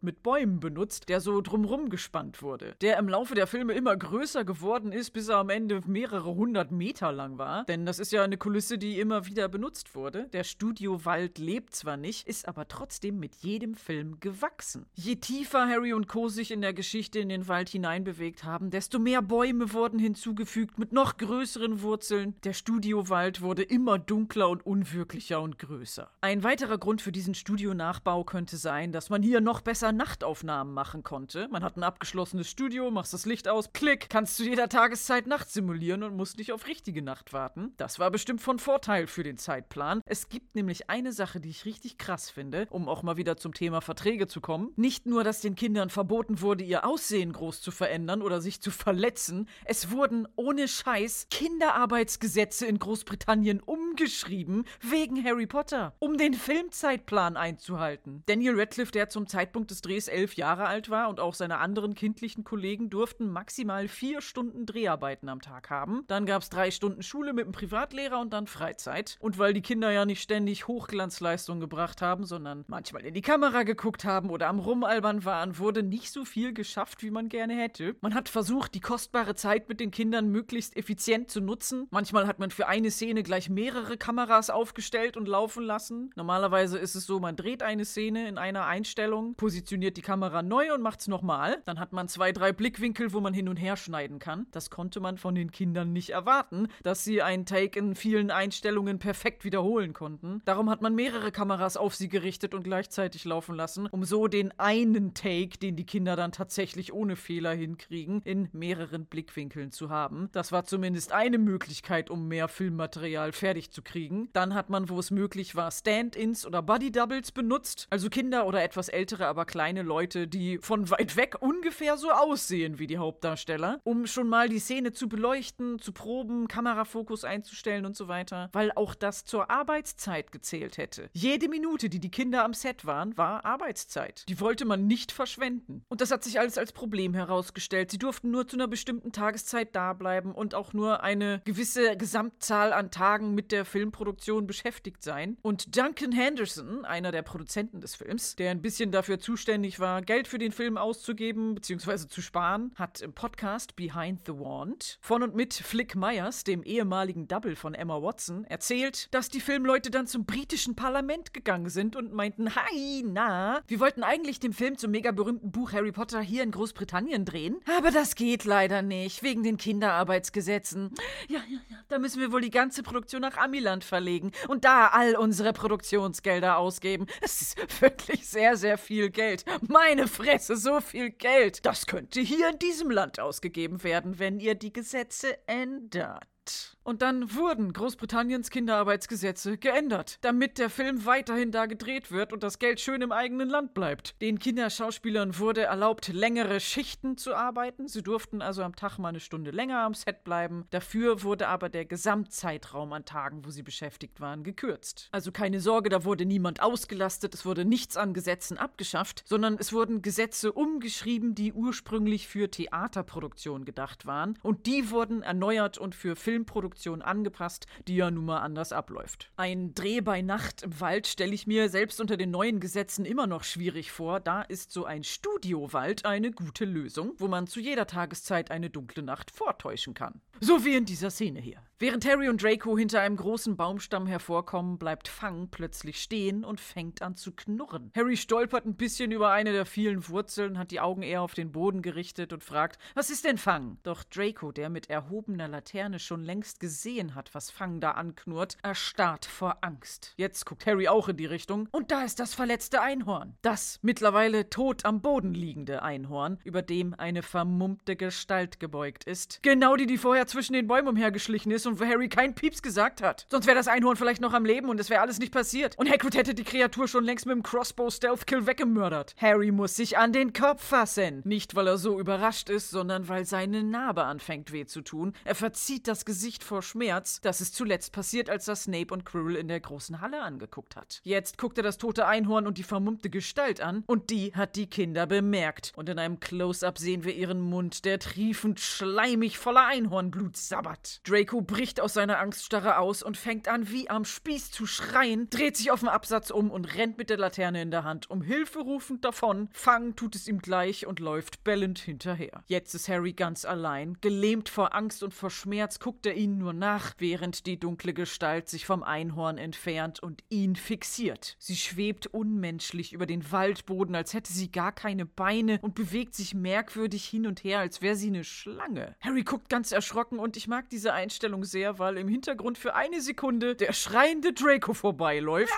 mit Bäumen benutzt, der so drumrum gespannt wurde. Der im Laufe der Filme immer größer geworden ist, bis er am Ende mehrere hundert Meter lang war. Denn das ist ja eine Kulisse, die immer wieder benutzt wurde. Der Studiowald lebt zwar nicht, ist aber trotzdem mit jedem Film gewachsen. Je tiefer Harry und Co. sich in der Geschichte in den Wald hineinbewegt haben, desto mehr Bäume wurden hinzugefügt mit noch größeren Wurzeln. Der Studiowald wurde immer dunkler und unwirklicher und größer. Ein weiterer Grund für diesen Studionachbau könnte sein, dass man hier noch besser Nachtaufnahmen machen konnte. Man hat ein abgeschlossenes Studio, machst das Licht aus, klick, kannst zu jeder Tageszeit Nacht simulieren und musst nicht auf richtige Nacht warten. Das war bestimmt von Vorteil für den Zeitplan. Es gibt nämlich eine Sache, die ich richtig krass finde, um auch mal wieder zum Thema Verträge zu kommen. Nicht nur, dass den Kindern verboten wurde, ihr Aussehen groß zu verändern oder sich zu verletzen, es wurden ohne Scheiß Kinderarbeitsgesetze in Großbritannien umgeschrieben wegen Harry Potter, um den Filmzeitplan einzuhalten. Daniel Radcliffe, der zum Zeitpunkt des Drehs elf Jahre alt war und auch seine anderen kindlichen Kollegen durften maximal vier Stunden Dreharbeiten am Tag haben. Dann gab es drei Stunden Schule mit einem Privatlehrer und dann Freizeit. Und weil die Kinder ja nicht ständig Hochglanzleistungen gebracht haben, sondern manchmal in die Kamera geguckt haben oder am Rumalbern waren, wurde nicht so viel geschafft, wie man gerne hätte. Man hat versucht, die kostbare Zeit mit den Kindern möglichst effizient zu nutzen. Manchmal hat man für eine Szene gleich mehrere Kameras aufgestellt und laufen lassen. Normalerweise ist es so, man dreht eine Szene in einer Einstellung, positioniert die Kamera neu und macht es nochmal. Dann hat man zwei, drei Blickwinkel, wo man hin und her schneiden kann. Das konnte man von den Kindern nicht erwarten, dass sie einen Take in vielen Einstellungen perfekt wiederholen konnten. Darum hat man mehrere Kameras auf sie gerichtet und gleichzeitig laufen lassen, um so den einen Take, den die Kinder dann tatsächlich ohne Fehler hinkriegen, in mehreren Blickwinkeln zu haben. Das war zumindest eine Möglichkeit, um mehr Filmmaterial fertig zu kriegen. Dann hat man, wo es möglich war, Stand-ins oder Buddy-Doubles benutzt, also Kinder oder etwas ältere, aber kleine Leute, die von weit weg ungefähr so aussehen wie die Hauptdarsteller, um schon mal die Szene zu beleuchten, zu proben, Kamerafokus einzustellen und so weiter, weil auch das zur Arbeitszeit gezählt hätte. Jede Minute, die die Kinder am Set waren, war Arbeitszeit. Die wollte man nicht verschwenden. Und das hat sich alles als Problem herausgestellt. Sie durften nur zu einer bestimmten Tageszeit da bleiben und auch nur eine gewisse Gesamtzahl an Tagen mit der Filmproduktion beschäftigt sein. Und Duncan Henderson, einer der Produzenten des Films, der ein bisschen dafür zuständig war, Geld für den Film auszugeben bzw. zu sparen, hat im Podcast Behind the Wand von und mit Flick Myers, dem ehemaligen Double von Emma Watson, erzählt, dass die Filmleute dann zum britischen Parlament gegangen sind und meinten, hi, na, wir wollten eigentlich den Film zum mega berühmten Buch Harry Potter hier in Großbritannien drehen, aber das geht leider nicht, wegen den Kinderarbeitsgesetzen. Ja, ja, ja, da müssen wir wohl die ganze Produktion nach Amiland verlegen und da all unsere Produktionsgelder ausgeben. Es ist wirklich sehr, sehr viel Geld. Meine Fresse, so viel Geld. Das könnte hier in diesem Land ausgegeben werden, wenn ihr die Gesetze ändert. Und dann wurden Großbritanniens Kinderarbeitsgesetze geändert, damit der Film weiterhin da gedreht wird und das Geld schön im eigenen Land bleibt. Den Kinderschauspielern wurde erlaubt, längere Schichten zu arbeiten. Sie durften also am Tag mal eine Stunde länger am Set bleiben. Dafür wurde aber der Gesamtzeitraum an Tagen, wo sie beschäftigt waren, gekürzt. Also keine Sorge, da wurde niemand ausgelastet, es wurde nichts an Gesetzen abgeschafft, sondern es wurden Gesetze umgeschrieben, die ursprünglich für Theaterproduktion gedacht waren. Und die wurden erneuert und für Film Filmproduktion angepasst, die ja nun mal anders abläuft. Ein Dreh bei Nacht im Wald stelle ich mir selbst unter den neuen Gesetzen immer noch schwierig vor. Da ist so ein Studiowald eine gute Lösung, wo man zu jeder Tageszeit eine dunkle Nacht vortäuschen kann. So wie in dieser Szene hier. Während Harry und Draco hinter einem großen Baumstamm hervorkommen, bleibt Fang plötzlich stehen und fängt an zu knurren. Harry stolpert ein bisschen über eine der vielen Wurzeln, hat die Augen eher auf den Boden gerichtet und fragt, was ist denn Fang? Doch Draco, der mit erhobener Laterne schon längst gesehen hat, was Fang da anknurrt, erstarrt vor Angst. Jetzt guckt Harry auch in die Richtung und da ist das verletzte Einhorn. Das mittlerweile tot am Boden liegende Einhorn, über dem eine vermummte Gestalt gebeugt ist. Genau die, die vorher zwischen den Bäumen umhergeschlichen ist wo Harry kein Pieps gesagt hat. Sonst wäre das Einhorn vielleicht noch am Leben und es wäre alles nicht passiert. Und Hagrid hätte die Kreatur schon längst mit dem Crossbow Stealth Kill weggemördert. Harry muss sich an den Kopf fassen. Nicht, weil er so überrascht ist, sondern weil seine Narbe anfängt weh zu tun. Er verzieht das Gesicht vor Schmerz. Das ist zuletzt passiert, als er Snape und Quirrell in der großen Halle angeguckt hat. Jetzt guckt er das tote Einhorn und die vermummte Gestalt an und die hat die Kinder bemerkt. Und in einem Close-up sehen wir ihren Mund, der triefend schleimig voller Einhornblut sabbert. Draco bricht aus seiner Angststarre aus und fängt an, wie am Spieß zu schreien, dreht sich auf dem Absatz um und rennt mit der Laterne in der Hand, um Hilfe rufend davon. Fang tut es ihm gleich und läuft bellend hinterher. Jetzt ist Harry ganz allein. Gelähmt vor Angst und vor Schmerz guckt er ihnen nur nach, während die dunkle Gestalt sich vom Einhorn entfernt und ihn fixiert. Sie schwebt unmenschlich über den Waldboden, als hätte sie gar keine Beine und bewegt sich merkwürdig hin und her, als wäre sie eine Schlange. Harry guckt ganz erschrocken und ich mag diese Einstellung sehr, weil im Hintergrund für eine Sekunde der schreiende Draco vorbeiläuft.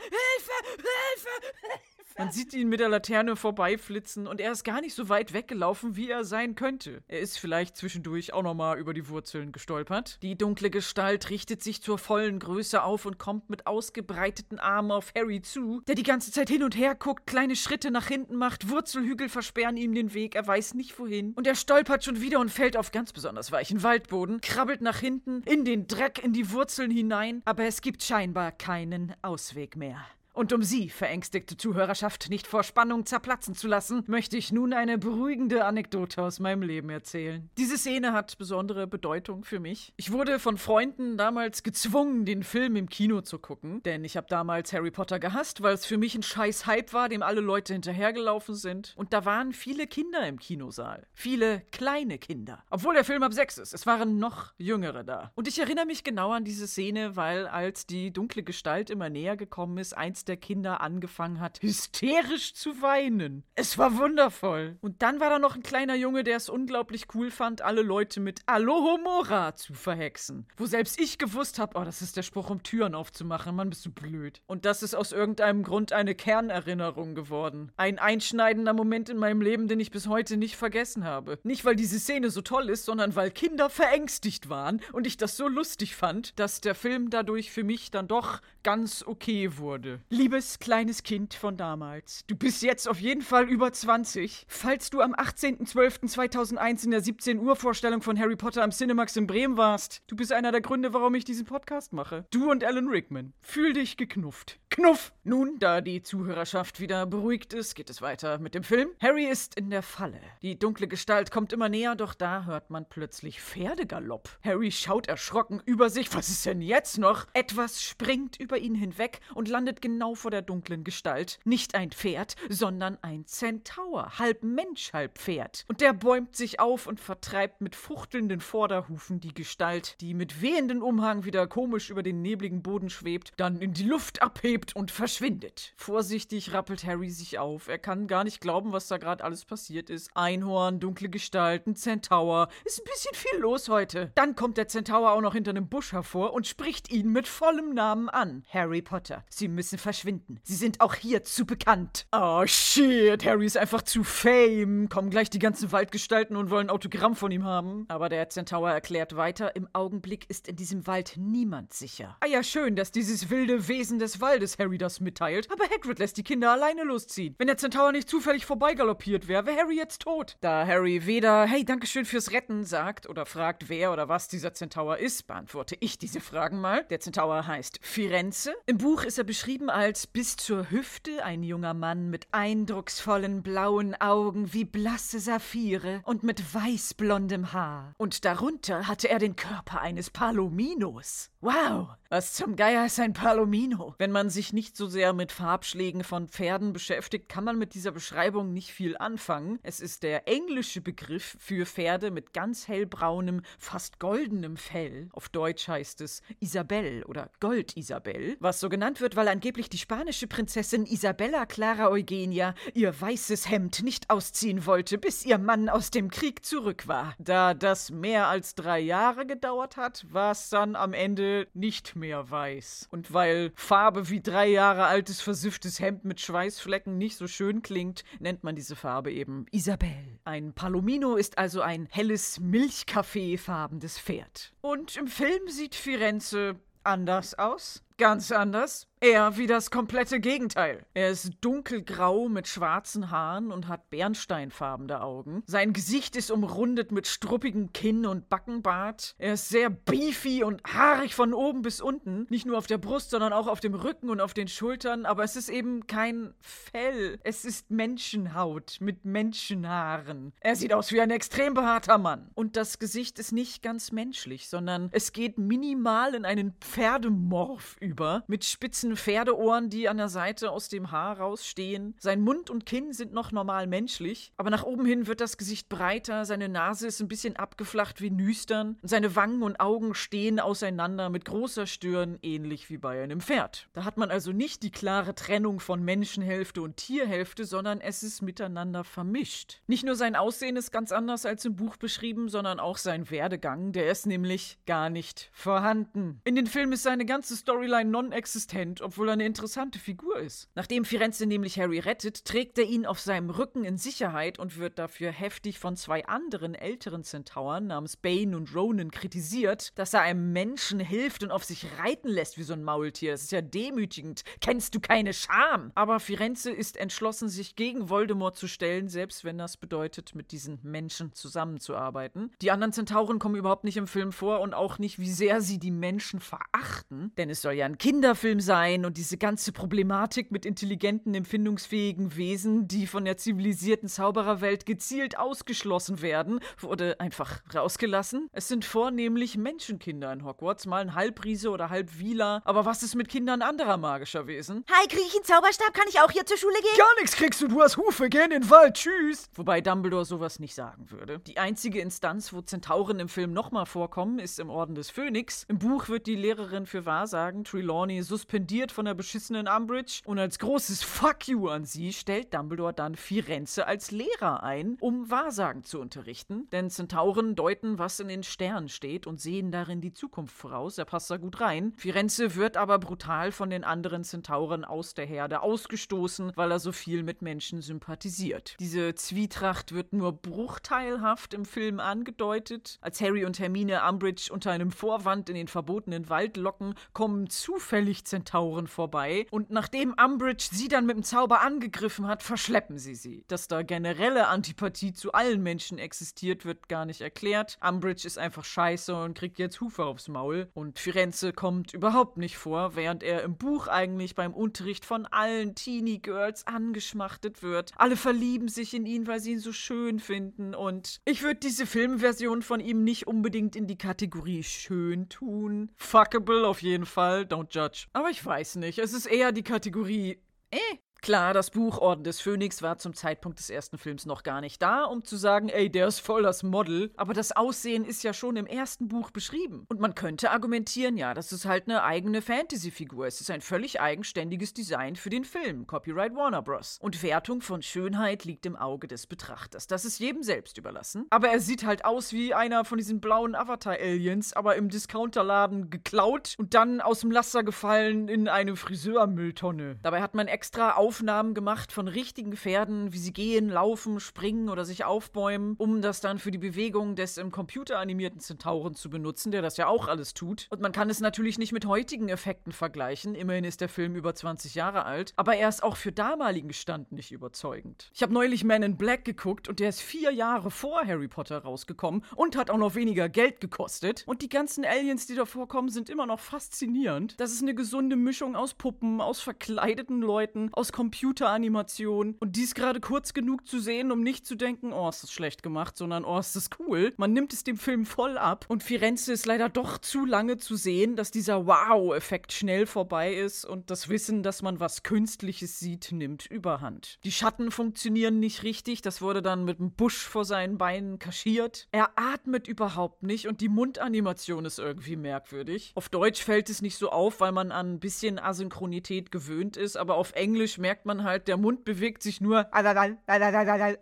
Hilfe! Hilfe! Man sieht ihn mit der Laterne vorbeiflitzen und er ist gar nicht so weit weggelaufen, wie er sein könnte. Er ist vielleicht zwischendurch auch nochmal über die Wurzeln gestolpert. Die dunkle Gestalt richtet sich zur vollen Größe auf und kommt mit ausgebreiteten Armen auf Harry zu, der die ganze Zeit hin und her guckt, kleine Schritte nach hinten macht, Wurzelhügel versperren ihm den Weg, er weiß nicht wohin. Und er stolpert schon wieder und fällt auf ganz besonders weichen Waldboden, krabbelt nach hinten, in den Dreck, in die Wurzeln hinein, aber es gibt scheinbar keinen Ausweg mehr. Und um Sie, verängstigte Zuhörerschaft, nicht vor Spannung zerplatzen zu lassen, möchte ich nun eine beruhigende Anekdote aus meinem Leben erzählen. Diese Szene hat besondere Bedeutung für mich. Ich wurde von Freunden damals gezwungen, den Film im Kino zu gucken, denn ich habe damals Harry Potter gehasst, weil es für mich ein scheiß Hype war, dem alle Leute hinterhergelaufen sind. Und da waren viele Kinder im Kinosaal. Viele kleine Kinder. Obwohl der Film ab sechs ist. Es waren noch jüngere da. Und ich erinnere mich genau an diese Szene, weil als die dunkle Gestalt immer näher gekommen ist, eins der Kinder angefangen hat, hysterisch zu weinen. Es war wundervoll. Und dann war da noch ein kleiner Junge, der es unglaublich cool fand, alle Leute mit Alohomora zu verhexen. Wo selbst ich gewusst habe, oh, das ist der Spruch, um Türen aufzumachen. Mann, bist du blöd. Und das ist aus irgendeinem Grund eine Kernerinnerung geworden. Ein einschneidender Moment in meinem Leben, den ich bis heute nicht vergessen habe. Nicht, weil diese Szene so toll ist, sondern weil Kinder verängstigt waren und ich das so lustig fand, dass der Film dadurch für mich dann doch ganz okay wurde. Liebes kleines Kind von damals, du bist jetzt auf jeden Fall über 20. Falls du am 18.12.2001 in der 17 Uhr Vorstellung von Harry Potter am Cinemax in Bremen warst, du bist einer der Gründe, warum ich diesen Podcast mache. Du und Alan Rickman. Fühl dich geknufft. Knuff! Nun, da die Zuhörerschaft wieder beruhigt ist, geht es weiter mit dem Film. Harry ist in der Falle. Die dunkle Gestalt kommt immer näher, doch da hört man plötzlich Pferdegalopp. Harry schaut erschrocken über sich. Was ist denn jetzt noch? Etwas springt über ihn hinweg und landet genau vor der dunklen Gestalt. Nicht ein Pferd, sondern ein Zentaur. Halb Mensch, halb Pferd. Und der bäumt sich auf und vertreibt mit fuchtelnden Vorderhufen die Gestalt, die mit wehenden Umhang wieder komisch über den nebligen Boden schwebt, dann in die Luft abhebt und verschwindet. Vorsichtig rappelt Harry sich auf. Er kann gar nicht glauben, was da gerade alles passiert ist. Einhorn, dunkle Gestalten, Zentaur. Ist ein bisschen viel los heute. Dann kommt der Zentaur auch noch hinter einem Busch hervor und spricht ihn mit vollem Namen an. Harry Potter. Sie müssen verschwinden. Sie sind auch hier zu bekannt. Oh shit, Harry ist einfach zu fame. Kommen gleich die ganzen Waldgestalten und wollen Autogramm von ihm haben. Aber der Zentaur erklärt weiter, im Augenblick ist in diesem Wald niemand sicher. Ah ja, schön, dass dieses wilde Wesen des Waldes als Harry das mitteilt, aber Hagrid lässt die Kinder alleine losziehen. Wenn der Zentaur nicht zufällig vorbeigaloppiert wäre, wäre Harry jetzt tot. Da Harry weder Hey, Dankeschön fürs Retten sagt oder fragt, wer oder was dieser Zentaur ist, beantworte ich diese Fragen mal. Der Zentaur heißt Firenze. Im Buch ist er beschrieben als bis zur Hüfte ein junger Mann mit eindrucksvollen blauen Augen wie blasse Saphire und mit weißblondem Haar. Und darunter hatte er den Körper eines Palominos. Wow, was zum Geier ist ein Palomino? Wenn man sich nicht so sehr mit Farbschlägen von Pferden beschäftigt, kann man mit dieser Beschreibung nicht viel anfangen. Es ist der englische Begriff für Pferde mit ganz hellbraunem, fast goldenem Fell. Auf Deutsch heißt es Isabel oder Gold-Isabel, was so genannt wird, weil angeblich die spanische Prinzessin Isabella Clara Eugenia ihr weißes Hemd nicht ausziehen wollte, bis ihr Mann aus dem Krieg zurück war. Da das mehr als drei Jahre gedauert hat, war es dann am Ende nicht mehr weiß. Und weil Farbe wie drei Jahre altes versifftes Hemd mit Schweißflecken nicht so schön klingt, nennt man diese Farbe eben Isabel. Ein Palomino ist also ein helles Milchkaffeefarbenes Pferd. Und im Film sieht Firenze anders aus. Ganz anders. Er wie das komplette Gegenteil. Er ist dunkelgrau mit schwarzen Haaren und hat bernsteinfarbene Augen. Sein Gesicht ist umrundet mit struppigem Kinn und Backenbart. Er ist sehr beefy und haarig von oben bis unten. Nicht nur auf der Brust, sondern auch auf dem Rücken und auf den Schultern. Aber es ist eben kein Fell. Es ist Menschenhaut mit Menschenhaaren. Er sieht aus wie ein extrem behaarter Mann. Und das Gesicht ist nicht ganz menschlich, sondern es geht minimal in einen Pferdemorph über. Mit spitzen Pferdeohren, die an der Seite aus dem Haar rausstehen. Sein Mund und Kinn sind noch normal menschlich, aber nach oben hin wird das Gesicht breiter, seine Nase ist ein bisschen abgeflacht wie Nüstern, seine Wangen und Augen stehen auseinander mit großer Stirn, ähnlich wie bei einem Pferd. Da hat man also nicht die klare Trennung von Menschenhälfte und Tierhälfte, sondern es ist miteinander vermischt. Nicht nur sein Aussehen ist ganz anders als im Buch beschrieben, sondern auch sein Werdegang, der ist nämlich gar nicht vorhanden. In den Film ist seine ganze Storyline non-existent obwohl er eine interessante Figur ist. Nachdem Firenze nämlich Harry rettet, trägt er ihn auf seinem Rücken in Sicherheit und wird dafür heftig von zwei anderen älteren Zentauren namens Bane und Ronan kritisiert, dass er einem Menschen hilft und auf sich reiten lässt wie so ein Maultier. Das ist ja demütigend. Kennst du keine Scham? Aber Firenze ist entschlossen, sich gegen Voldemort zu stellen, selbst wenn das bedeutet, mit diesen Menschen zusammenzuarbeiten. Die anderen Zentauren kommen überhaupt nicht im Film vor und auch nicht, wie sehr sie die Menschen verachten. Denn es soll ja ein Kinderfilm sein und diese ganze Problematik mit intelligenten, empfindungsfähigen Wesen, die von der zivilisierten Zaubererwelt gezielt ausgeschlossen werden, wurde einfach rausgelassen. Es sind vornehmlich Menschenkinder in Hogwarts, mal ein Halbriese oder Halbwieler. Aber was ist mit Kindern anderer magischer Wesen? Hi, krieg ich einen Zauberstab? Kann ich auch hier zur Schule gehen? Gar nichts kriegst du, du hast Hufe, geh in den Wald, tschüss. Wobei Dumbledore sowas nicht sagen würde. Die einzige Instanz, wo Zentauren im Film nochmal vorkommen, ist im Orden des Phönix. Im Buch wird die Lehrerin für Wahrsagen, Trelawney, suspendiert von der beschissenen Umbridge und als großes Fuck you an sie stellt Dumbledore dann Firenze als Lehrer ein, um Wahrsagen zu unterrichten. Denn Zentauren deuten, was in den Sternen steht und sehen darin die Zukunft voraus. Er passt da gut rein. Firenze wird aber brutal von den anderen Zentauren aus der Herde ausgestoßen, weil er so viel mit Menschen sympathisiert. Diese Zwietracht wird nur bruchteilhaft im Film angedeutet. Als Harry und Hermine Umbridge unter einem Vorwand in den verbotenen Wald locken, kommen zufällig Zentauren Tauren vorbei und nachdem Umbridge sie dann mit dem Zauber angegriffen hat, verschleppen sie sie. Dass da generelle Antipathie zu allen Menschen existiert, wird gar nicht erklärt. Umbridge ist einfach scheiße und kriegt jetzt Hufe aufs Maul und Firenze kommt überhaupt nicht vor, während er im Buch eigentlich beim Unterricht von allen Teenie Girls angeschmachtet wird. Alle verlieben sich in ihn, weil sie ihn so schön finden und ich würde diese Filmversion von ihm nicht unbedingt in die Kategorie schön tun. Fuckable auf jeden Fall, don't judge. Aber ich weiß nicht. Es ist eher die Kategorie, eh, Klar, das Buch Orden des Phönix war zum Zeitpunkt des ersten Films noch gar nicht da, um zu sagen, ey, der ist voll das Model. Aber das Aussehen ist ja schon im ersten Buch beschrieben. Und man könnte argumentieren, ja, das ist halt eine eigene Fantasy-Figur. Es ist ein völlig eigenständiges Design für den Film. Copyright Warner Bros. Und Wertung von Schönheit liegt im Auge des Betrachters. Das ist jedem selbst überlassen. Aber er sieht halt aus wie einer von diesen blauen Avatar-Aliens, aber im Discounterladen geklaut und dann aus dem Laster gefallen in eine Friseurmülltonne. Dabei hat man extra Aufnahmen gemacht von richtigen Pferden, wie sie gehen, laufen, springen oder sich aufbäumen, um das dann für die Bewegung des im Computer animierten Zentauren zu benutzen, der das ja auch alles tut. Und man kann es natürlich nicht mit heutigen Effekten vergleichen. Immerhin ist der Film über 20 Jahre alt. Aber er ist auch für damaligen Stand nicht überzeugend. Ich habe neulich Man in Black geguckt und der ist vier Jahre vor Harry Potter rausgekommen und hat auch noch weniger Geld gekostet. Und die ganzen Aliens, die da vorkommen, sind immer noch faszinierend. Das ist eine gesunde Mischung aus Puppen, aus verkleideten Leuten, aus Computeranimation. Und die ist gerade kurz genug zu sehen, um nicht zu denken, oh, ist das schlecht gemacht, sondern oh, ist das cool. Man nimmt es dem Film voll ab. Und Firenze ist leider doch zu lange zu sehen, dass dieser Wow-Effekt schnell vorbei ist und das Wissen, dass man was Künstliches sieht, nimmt überhand. Die Schatten funktionieren nicht richtig. Das wurde dann mit einem Busch vor seinen Beinen kaschiert. Er atmet überhaupt nicht und die Mundanimation ist irgendwie merkwürdig. Auf Deutsch fällt es nicht so auf, weil man an ein bisschen Asynchronität gewöhnt ist, aber auf Englisch merkt man halt, der Mund bewegt sich nur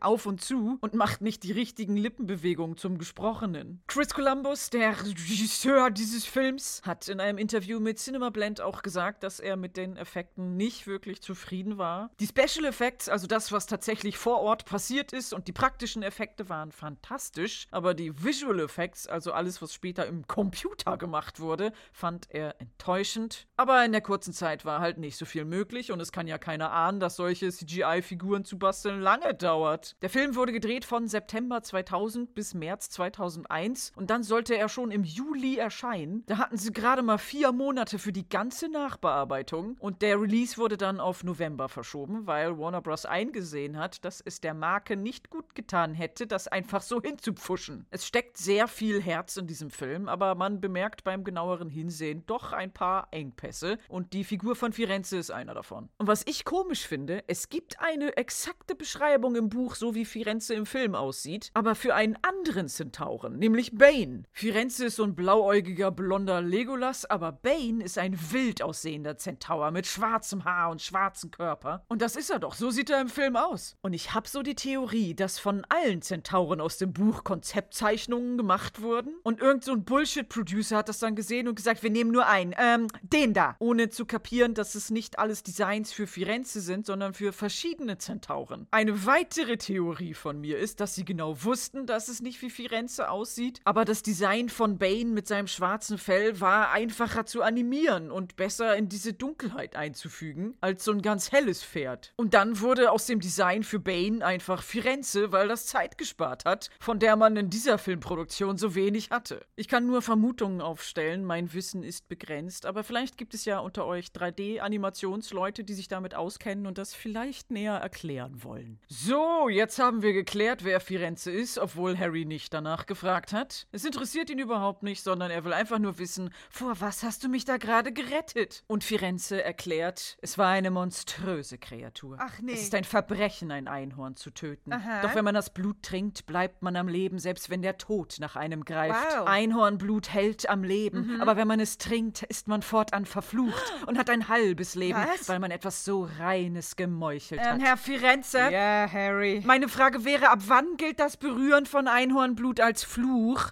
auf und zu und macht nicht die richtigen Lippenbewegungen zum Gesprochenen. Chris Columbus, der Regisseur dieses Films, hat in einem Interview mit Cinema Blend auch gesagt, dass er mit den Effekten nicht wirklich zufrieden war. Die Special Effects, also das, was tatsächlich vor Ort passiert ist und die praktischen Effekte waren fantastisch, aber die Visual Effects, also alles, was später im Computer gemacht wurde, fand er enttäuschend. Aber in der kurzen Zeit war halt nicht so viel möglich und es kann ja keiner ahnen, dass solche CGI-Figuren zu basteln lange dauert. Der Film wurde gedreht von September 2000 bis März 2001 und dann sollte er schon im Juli erscheinen. Da hatten sie gerade mal vier Monate für die ganze Nachbearbeitung und der Release wurde dann auf November verschoben, weil Warner Bros. eingesehen hat, dass es der Marke nicht gut getan hätte, das einfach so hinzupfuschen. Es steckt sehr viel Herz in diesem Film, aber man bemerkt beim genaueren Hinsehen doch ein paar Engpässe und die Figur von Firenze ist einer davon. Und was ich komisch finde, es gibt eine exakte Beschreibung im Buch, so wie Firenze im Film aussieht, aber für einen anderen Zentauren, nämlich Bane. Firenze ist so ein blauäugiger, blonder Legolas, aber Bane ist ein wild aussehender Zentaur mit schwarzem Haar und schwarzem Körper. Und das ist er doch, so sieht er im Film aus. Und ich habe so die Theorie, dass von allen Zentauren aus dem Buch Konzeptzeichnungen gemacht wurden und irgend so ein Bullshit-Producer hat das dann gesehen und gesagt, wir nehmen nur einen, ähm, den da, ohne zu kapieren, dass es nicht alles Designs für Firenze sind, sondern für verschiedene Zentauren. Eine weitere Theorie von mir ist, dass sie genau wussten, dass es nicht wie Firenze aussieht, aber das Design von Bane mit seinem schwarzen Fell war einfacher zu animieren und besser in diese Dunkelheit einzufügen, als so ein ganz helles Pferd. Und dann wurde aus dem Design für Bane einfach Firenze, weil das Zeit gespart hat, von der man in dieser Filmproduktion so wenig hatte. Ich kann nur Vermutungen aufstellen, mein Wissen ist begrenzt, aber vielleicht gibt es ja unter euch 3D-Animationsleute, die sich damit auskennen und das vielleicht näher erklären wollen. So, jetzt haben wir geklärt, wer Firenze ist, obwohl Harry nicht danach gefragt hat. Es interessiert ihn überhaupt nicht, sondern er will einfach nur wissen, vor was hast du mich da gerade gerettet? Und Firenze erklärt, es war eine monströse Kreatur. Ach nee. Es ist ein Verbrechen, ein Einhorn zu töten. Aha. Doch wenn man das Blut trinkt, bleibt man am Leben, selbst wenn der Tod nach einem greift. Wow. Mhm. Einhornblut hält am Leben, aber wenn man es trinkt, ist man fortan verflucht und hat ein halbes Leben, Was? weil man etwas so Reines gemeuchelt Ähm, hat. Herr Firenze? Ja, Harry. Meine Frage wäre, ab wann gilt das Berühren von Einhornblut als Fluch?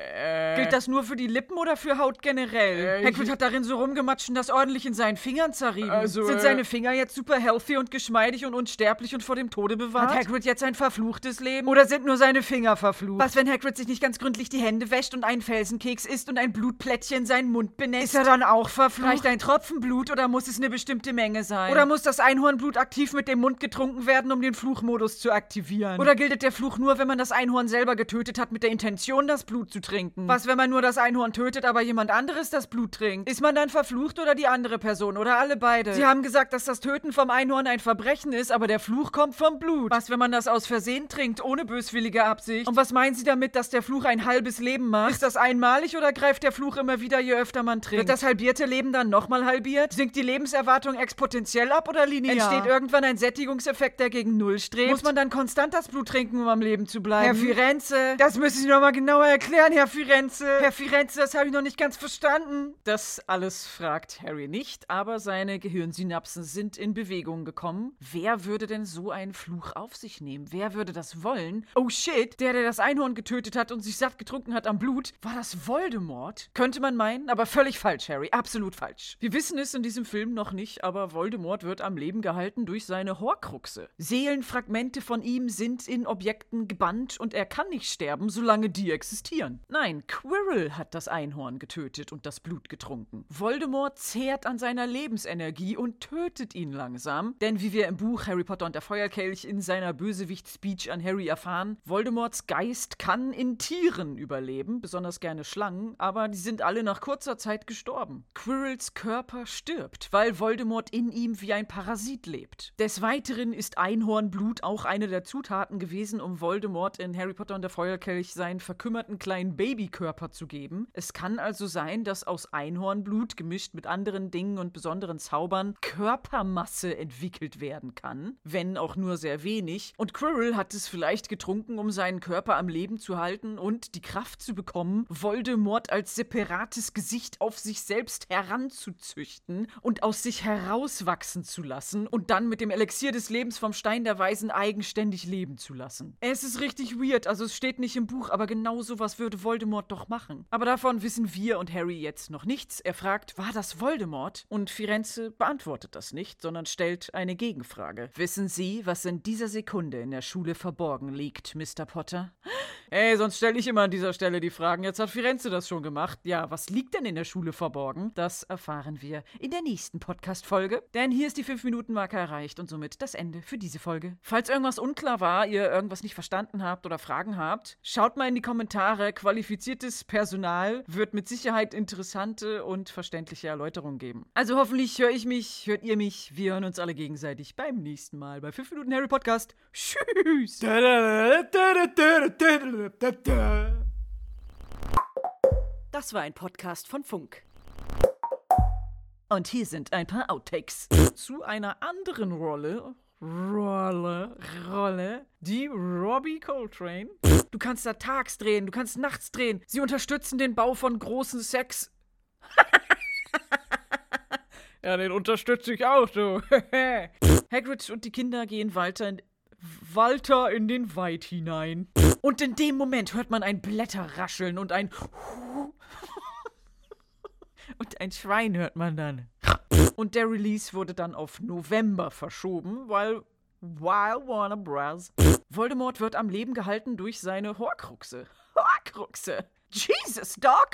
Gilt das nur für die Lippen oder für Haut generell? Äh, Hagrid hat darin so rumgematscht und das ordentlich in seinen Fingern zerrieben. Also, Sind äh, seine Finger jetzt super healthy und geschmeidig und unsterblich und vor dem Tode bewahrt? Hat Hagrid jetzt ein verfluchtes Leben? Oder sind nur seine Finger verflucht? Was, wenn Hagrid sich nicht ganz gründlich die Hände wäscht und einen Felsenkeks isst und ein Blutplättchen seinen Mund benetzt? Ist er dann auch verflucht? Reicht ein Tropfen Blut oder muss es eine bestimmte Menge sein? Oder muss das Einhornblut aktiv mit dem Mund getrunken werden, um den Fluchmodus zu aktivieren? Oder gilt der Fluch nur, wenn man das Einhorn selber getötet hat, mit der Intention, das Blut zu trinken? Was, wenn man nur das Einhorn tötet, aber jemand anderes das Blut trinkt? Ist man dann verflucht oder die andere Person? Oder alle beide? Sie haben gesagt, dass das Töten vom Einhorn ein Verbrechen ist, aber der Fluch kommt vom Blut. Was, wenn man das aus Versehen trinkt, ohne böswillige Absicht? Und was meinen Sie damit, dass der Fluch ein halbes Leben macht? Ist das einmalig oder greift der Fluch immer wieder, je öfter man trinkt? Wird das halbierte Leben dann nochmal halbiert? Sinkt die Lebenserwartung exponentiell ab oder linear? Entsteht irgendwann ein Sättigungseffekt, der gegen Null strebt? Muss man dann konstant das Blut trinken, um am Leben zu bleiben? Herr Firenze, das müssen Sie noch mal genauer erklären, Herr Firenze. Firenze? Herr Firenze, das habe ich noch nicht ganz verstanden. Das alles fragt Harry nicht, aber seine Gehirnsynapsen sind in Bewegung gekommen. Wer würde denn so einen Fluch auf sich nehmen? Wer würde das wollen? Oh shit, der, der das Einhorn getötet hat und sich satt getrunken hat am Blut, war das Voldemort? Könnte man meinen, aber völlig falsch, Harry. Absolut falsch. Wir wissen es in diesem Film noch nicht, aber Voldemort wird am Leben gehalten durch seine Horcruxe. Seelenfragmente von ihm sind in Objekten gebannt und er kann nicht sterben, solange die existieren. Nein, Quirrell hat das Einhorn getötet und das Blut getrunken. Voldemort zehrt an seiner Lebensenergie und tötet ihn langsam, denn wie wir im Buch Harry Potter und der Feuerkelch in seiner Bösewicht-Speech an Harry erfahren, Voldemorts Geist kann in Tieren überleben, besonders gerne Schlangen, aber die sind alle nach kurzer Zeit gestorben. Quirrells Körper stirbt, weil Voldemort in ihm wie ein Parasit lebt. Des Weiteren ist Einhornblut auch eine der Zutaten gewesen, um Voldemort in Harry Potter und der Feuerkelch seinen verkümmerten kleinen Babykörper zu geben. Es kann also sein, dass aus Einhornblut gemischt mit anderen Dingen und besonderen Zaubern Körpermasse entwickelt werden kann, wenn auch nur sehr wenig. Und Quirrell hat es vielleicht getrunken, um seinen Körper am Leben zu halten und die Kraft zu bekommen, Voldemort als separates Gesicht auf sich selbst heranzuzüchten und aus sich herauswachsen zu lassen und dann mit dem Elixier des Lebens vom Stein der Weisen eigenständig leben zu lassen. Es ist richtig weird, also es steht nicht im Buch, aber genau sowas würde Voldemort doch machen. Aber davon wissen wir und Harry jetzt noch nichts. Er fragt, war das Voldemort? Und Firenze beantwortet das nicht, sondern stellt eine Gegenfrage. Wissen Sie, was in dieser Sekunde in der Schule verborgen liegt, Mr. Potter? Ey, sonst stelle ich immer an dieser Stelle die Fragen. Jetzt hat Firenze das schon gemacht. Ja, was liegt denn in der Schule verborgen? Das erfahren wir in der nächsten Podcast-Folge. Denn hier ist die 5-Minuten-Marke erreicht und somit das Ende für diese Folge. Falls irgendwas unklar war, ihr irgendwas nicht verstanden habt oder Fragen habt, schaut mal in die Kommentare. Qualifiziertes Personal wird mit Sicherheit interessante und verständliche Erläuterungen geben. Also hoffentlich höre ich mich, hört ihr mich. Wir hören uns alle gegenseitig beim nächsten Mal bei 5 Minuten Harry Podcast. Tschüss! Das war ein Podcast von Funk. Und hier sind ein paar Outtakes zu einer anderen Rolle. Rolle, Rolle, die Robbie Coltrane. Du kannst da tags drehen, du kannst nachts drehen. Sie unterstützen den Bau von großen Sex. ja, den unterstütze ich auch, du. Hagrid und die Kinder gehen weiter in, Walter in den Wald hinein. Und in dem Moment hört man ein Blätterrascheln und ein und ein Schwein hört man dann. Und der Release wurde dann auf November verschoben, weil Wild Warner Bros. Voldemort wird am Leben gehalten durch seine Horcruxe. Horcruxe! Jesus, Doc!